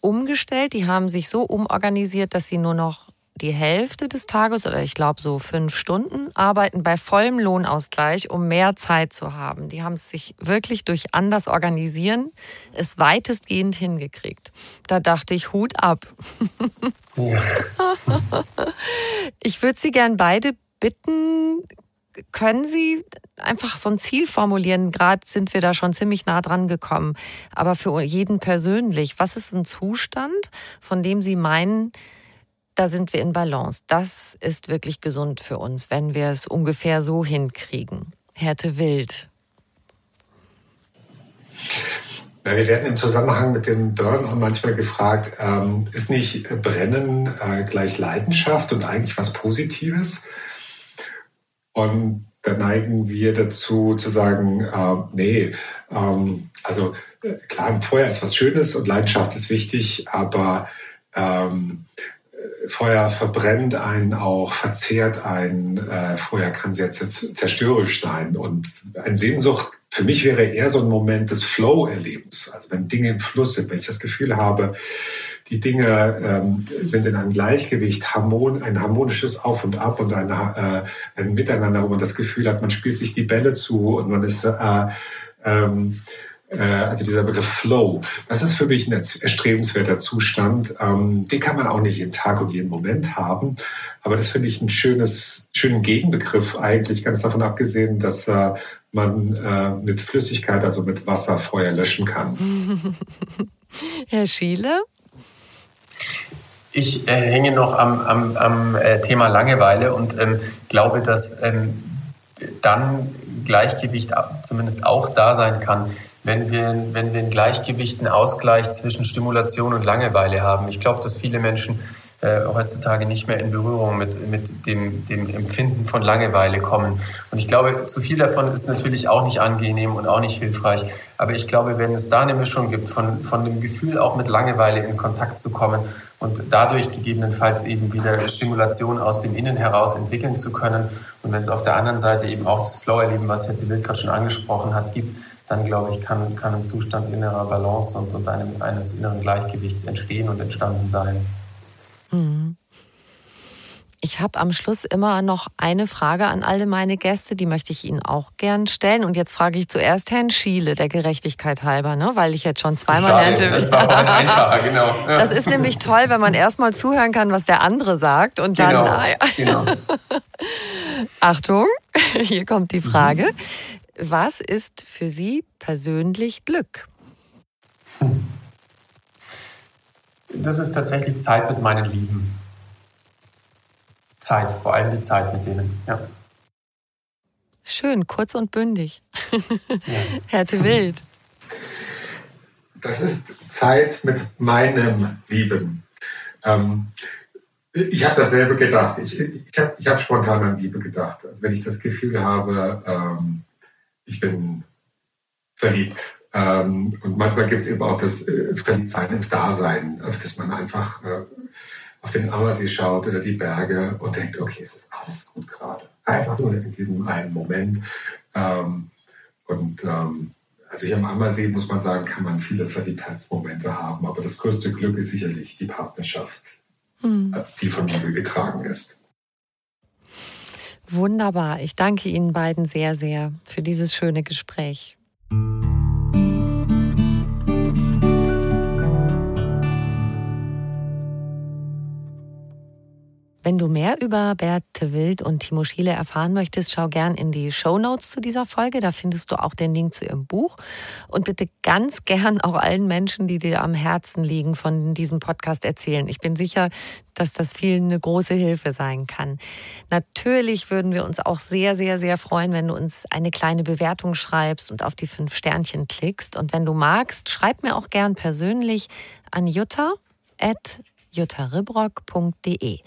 umgestellt. Die haben sich so umorganisiert, dass sie nur noch die Hälfte des Tages oder ich glaube so fünf Stunden arbeiten bei vollem Lohnausgleich, um mehr Zeit zu haben. Die haben es sich wirklich durch anders organisieren, es weitestgehend hingekriegt. Da dachte ich, Hut ab. Ja. [LAUGHS] ich würde Sie gern beide bitten, können Sie einfach so ein Ziel formulieren? Gerade sind wir da schon ziemlich nah dran gekommen. Aber für jeden persönlich, was ist ein Zustand, von dem Sie meinen, da sind wir in Balance? Das ist wirklich gesund für uns, wenn wir es ungefähr so hinkriegen. Härte Wild. Ja, wir werden im Zusammenhang mit dem Burnout manchmal gefragt, ähm, ist nicht Brennen äh, gleich Leidenschaft und eigentlich was Positives? Und da neigen wir dazu zu sagen, äh, nee, ähm, also äh, klar, Feuer ist was Schönes und Leidenschaft ist wichtig, aber ähm, Feuer verbrennt einen auch, verzehrt einen. Äh, Feuer kann sehr zerstörerisch sein. Und eine Sehnsucht für mich wäre eher so ein Moment des Flow-Erlebens. Also wenn Dinge im Fluss sind, wenn ich das Gefühl habe, die Dinge ähm, sind in einem Gleichgewicht, harmon ein harmonisches Auf und Ab und ein, äh, ein Miteinander, wo man das Gefühl hat, man spielt sich die Bälle zu und man ist äh, ähm, äh, also dieser Begriff Flow, das ist für mich ein erstrebenswerter Zustand. Ähm, den kann man auch nicht jeden Tag und jeden Moment haben. Aber das finde ich ein schönes, schönen Gegenbegriff eigentlich, ganz davon abgesehen, dass äh, man äh, mit Flüssigkeit, also mit Wasser, Feuer löschen kann. [LAUGHS] Herr Schiele? Ich äh, hänge noch am, am, am äh, Thema Langeweile und ähm, glaube, dass ähm, dann Gleichgewicht zumindest auch da sein kann, wenn wir, wenn wir ein Gleichgewicht, einen Ausgleich zwischen Stimulation und Langeweile haben. Ich glaube, dass viele Menschen äh, heutzutage nicht mehr in Berührung mit, mit dem, dem Empfinden von Langeweile kommen. Und ich glaube, zu viel davon ist natürlich auch nicht angenehm und auch nicht hilfreich. Aber ich glaube, wenn es da eine Mischung gibt, von, von dem Gefühl auch mit Langeweile in Kontakt zu kommen und dadurch gegebenenfalls eben wieder Stimulation aus dem Innen heraus entwickeln zu können. Und wenn es auf der anderen Seite eben auch das Flow-Erleben, was Hetty Wild gerade schon angesprochen hat, gibt, dann glaube ich, kann, kann ein Zustand innerer Balance und, und einem, eines inneren Gleichgewichts entstehen und entstanden sein. Mhm. Ich habe am Schluss immer noch eine Frage an alle meine Gäste, die möchte ich Ihnen auch gern stellen. Und jetzt frage ich zuerst Herrn Schiele, der Gerechtigkeit halber, ne? weil ich jetzt schon zweimal Schade, lernte. Das war einfacher, [LAUGHS] genau. Das ist nämlich toll, wenn man erstmal zuhören kann, was der andere sagt und dann. genau, Ah, ja. genau. [LAUGHS] Achtung, hier kommt die Frage. Was ist für Sie persönlich Glück? Das ist tatsächlich Zeit mit meinen Lieben. Zeit, vor allem die Zeit mit denen. Ja. Schön, kurz und bündig. [LAUGHS] Ja. [LAUGHS] Herr de Wild. Das ist Zeit mit meinem Lieben. Ähm, ich habe dasselbe gedacht. Ich, ich habe ich hab spontan an Liebe gedacht. Also wenn ich das Gefühl habe, ähm, ich bin verliebt. Ähm, und manchmal gibt es eben auch das äh, Verliebtsein ins Dasein. Also dass man einfach äh, auf den Ammersee schaut oder die Berge und denkt, okay, es ist alles gut gerade. Einfach nur in diesem einen Moment. Ähm, und ähm, also hier am Ammersee muss man sagen, kann man viele Verliebtheitsmomente haben, aber das größte Glück ist sicherlich die Partnerschaft, äh, die von Liebe getragen ist. Wunderbar. Ich danke Ihnen beiden sehr, sehr für dieses schöne Gespräch. Wenn du mehr über Berthe Wild und Timo Schiele erfahren möchtest, schau gern in die Show Notes zu dieser Folge. Da findest du auch den Link zu ihrem Buch. Und bitte ganz gern auch allen Menschen, die dir am Herzen liegen, von diesem Podcast erzählen. Ich bin sicher, dass das vielen eine große Hilfe sein kann. Natürlich würden wir uns auch sehr, sehr, sehr freuen, wenn du uns eine kleine Bewertung schreibst und auf die fünf Sternchen klickst. Und wenn du magst, schreib mir auch gern persönlich an jutta juttaribrock.de.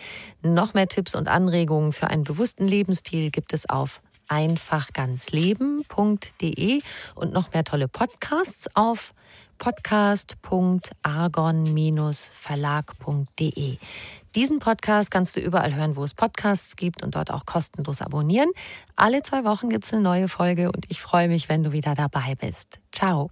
Noch mehr Tipps und Anregungen für einen bewussten Lebensstil gibt es auf einfachganzleben.de und noch mehr tolle Podcasts auf podcast.argon-verlag.de. Diesen Podcast kannst du überall hören, wo es Podcasts gibt und dort auch kostenlos abonnieren. Alle zwei Wochen gibt es eine neue Folge und ich freue mich, wenn du wieder dabei bist. Ciao.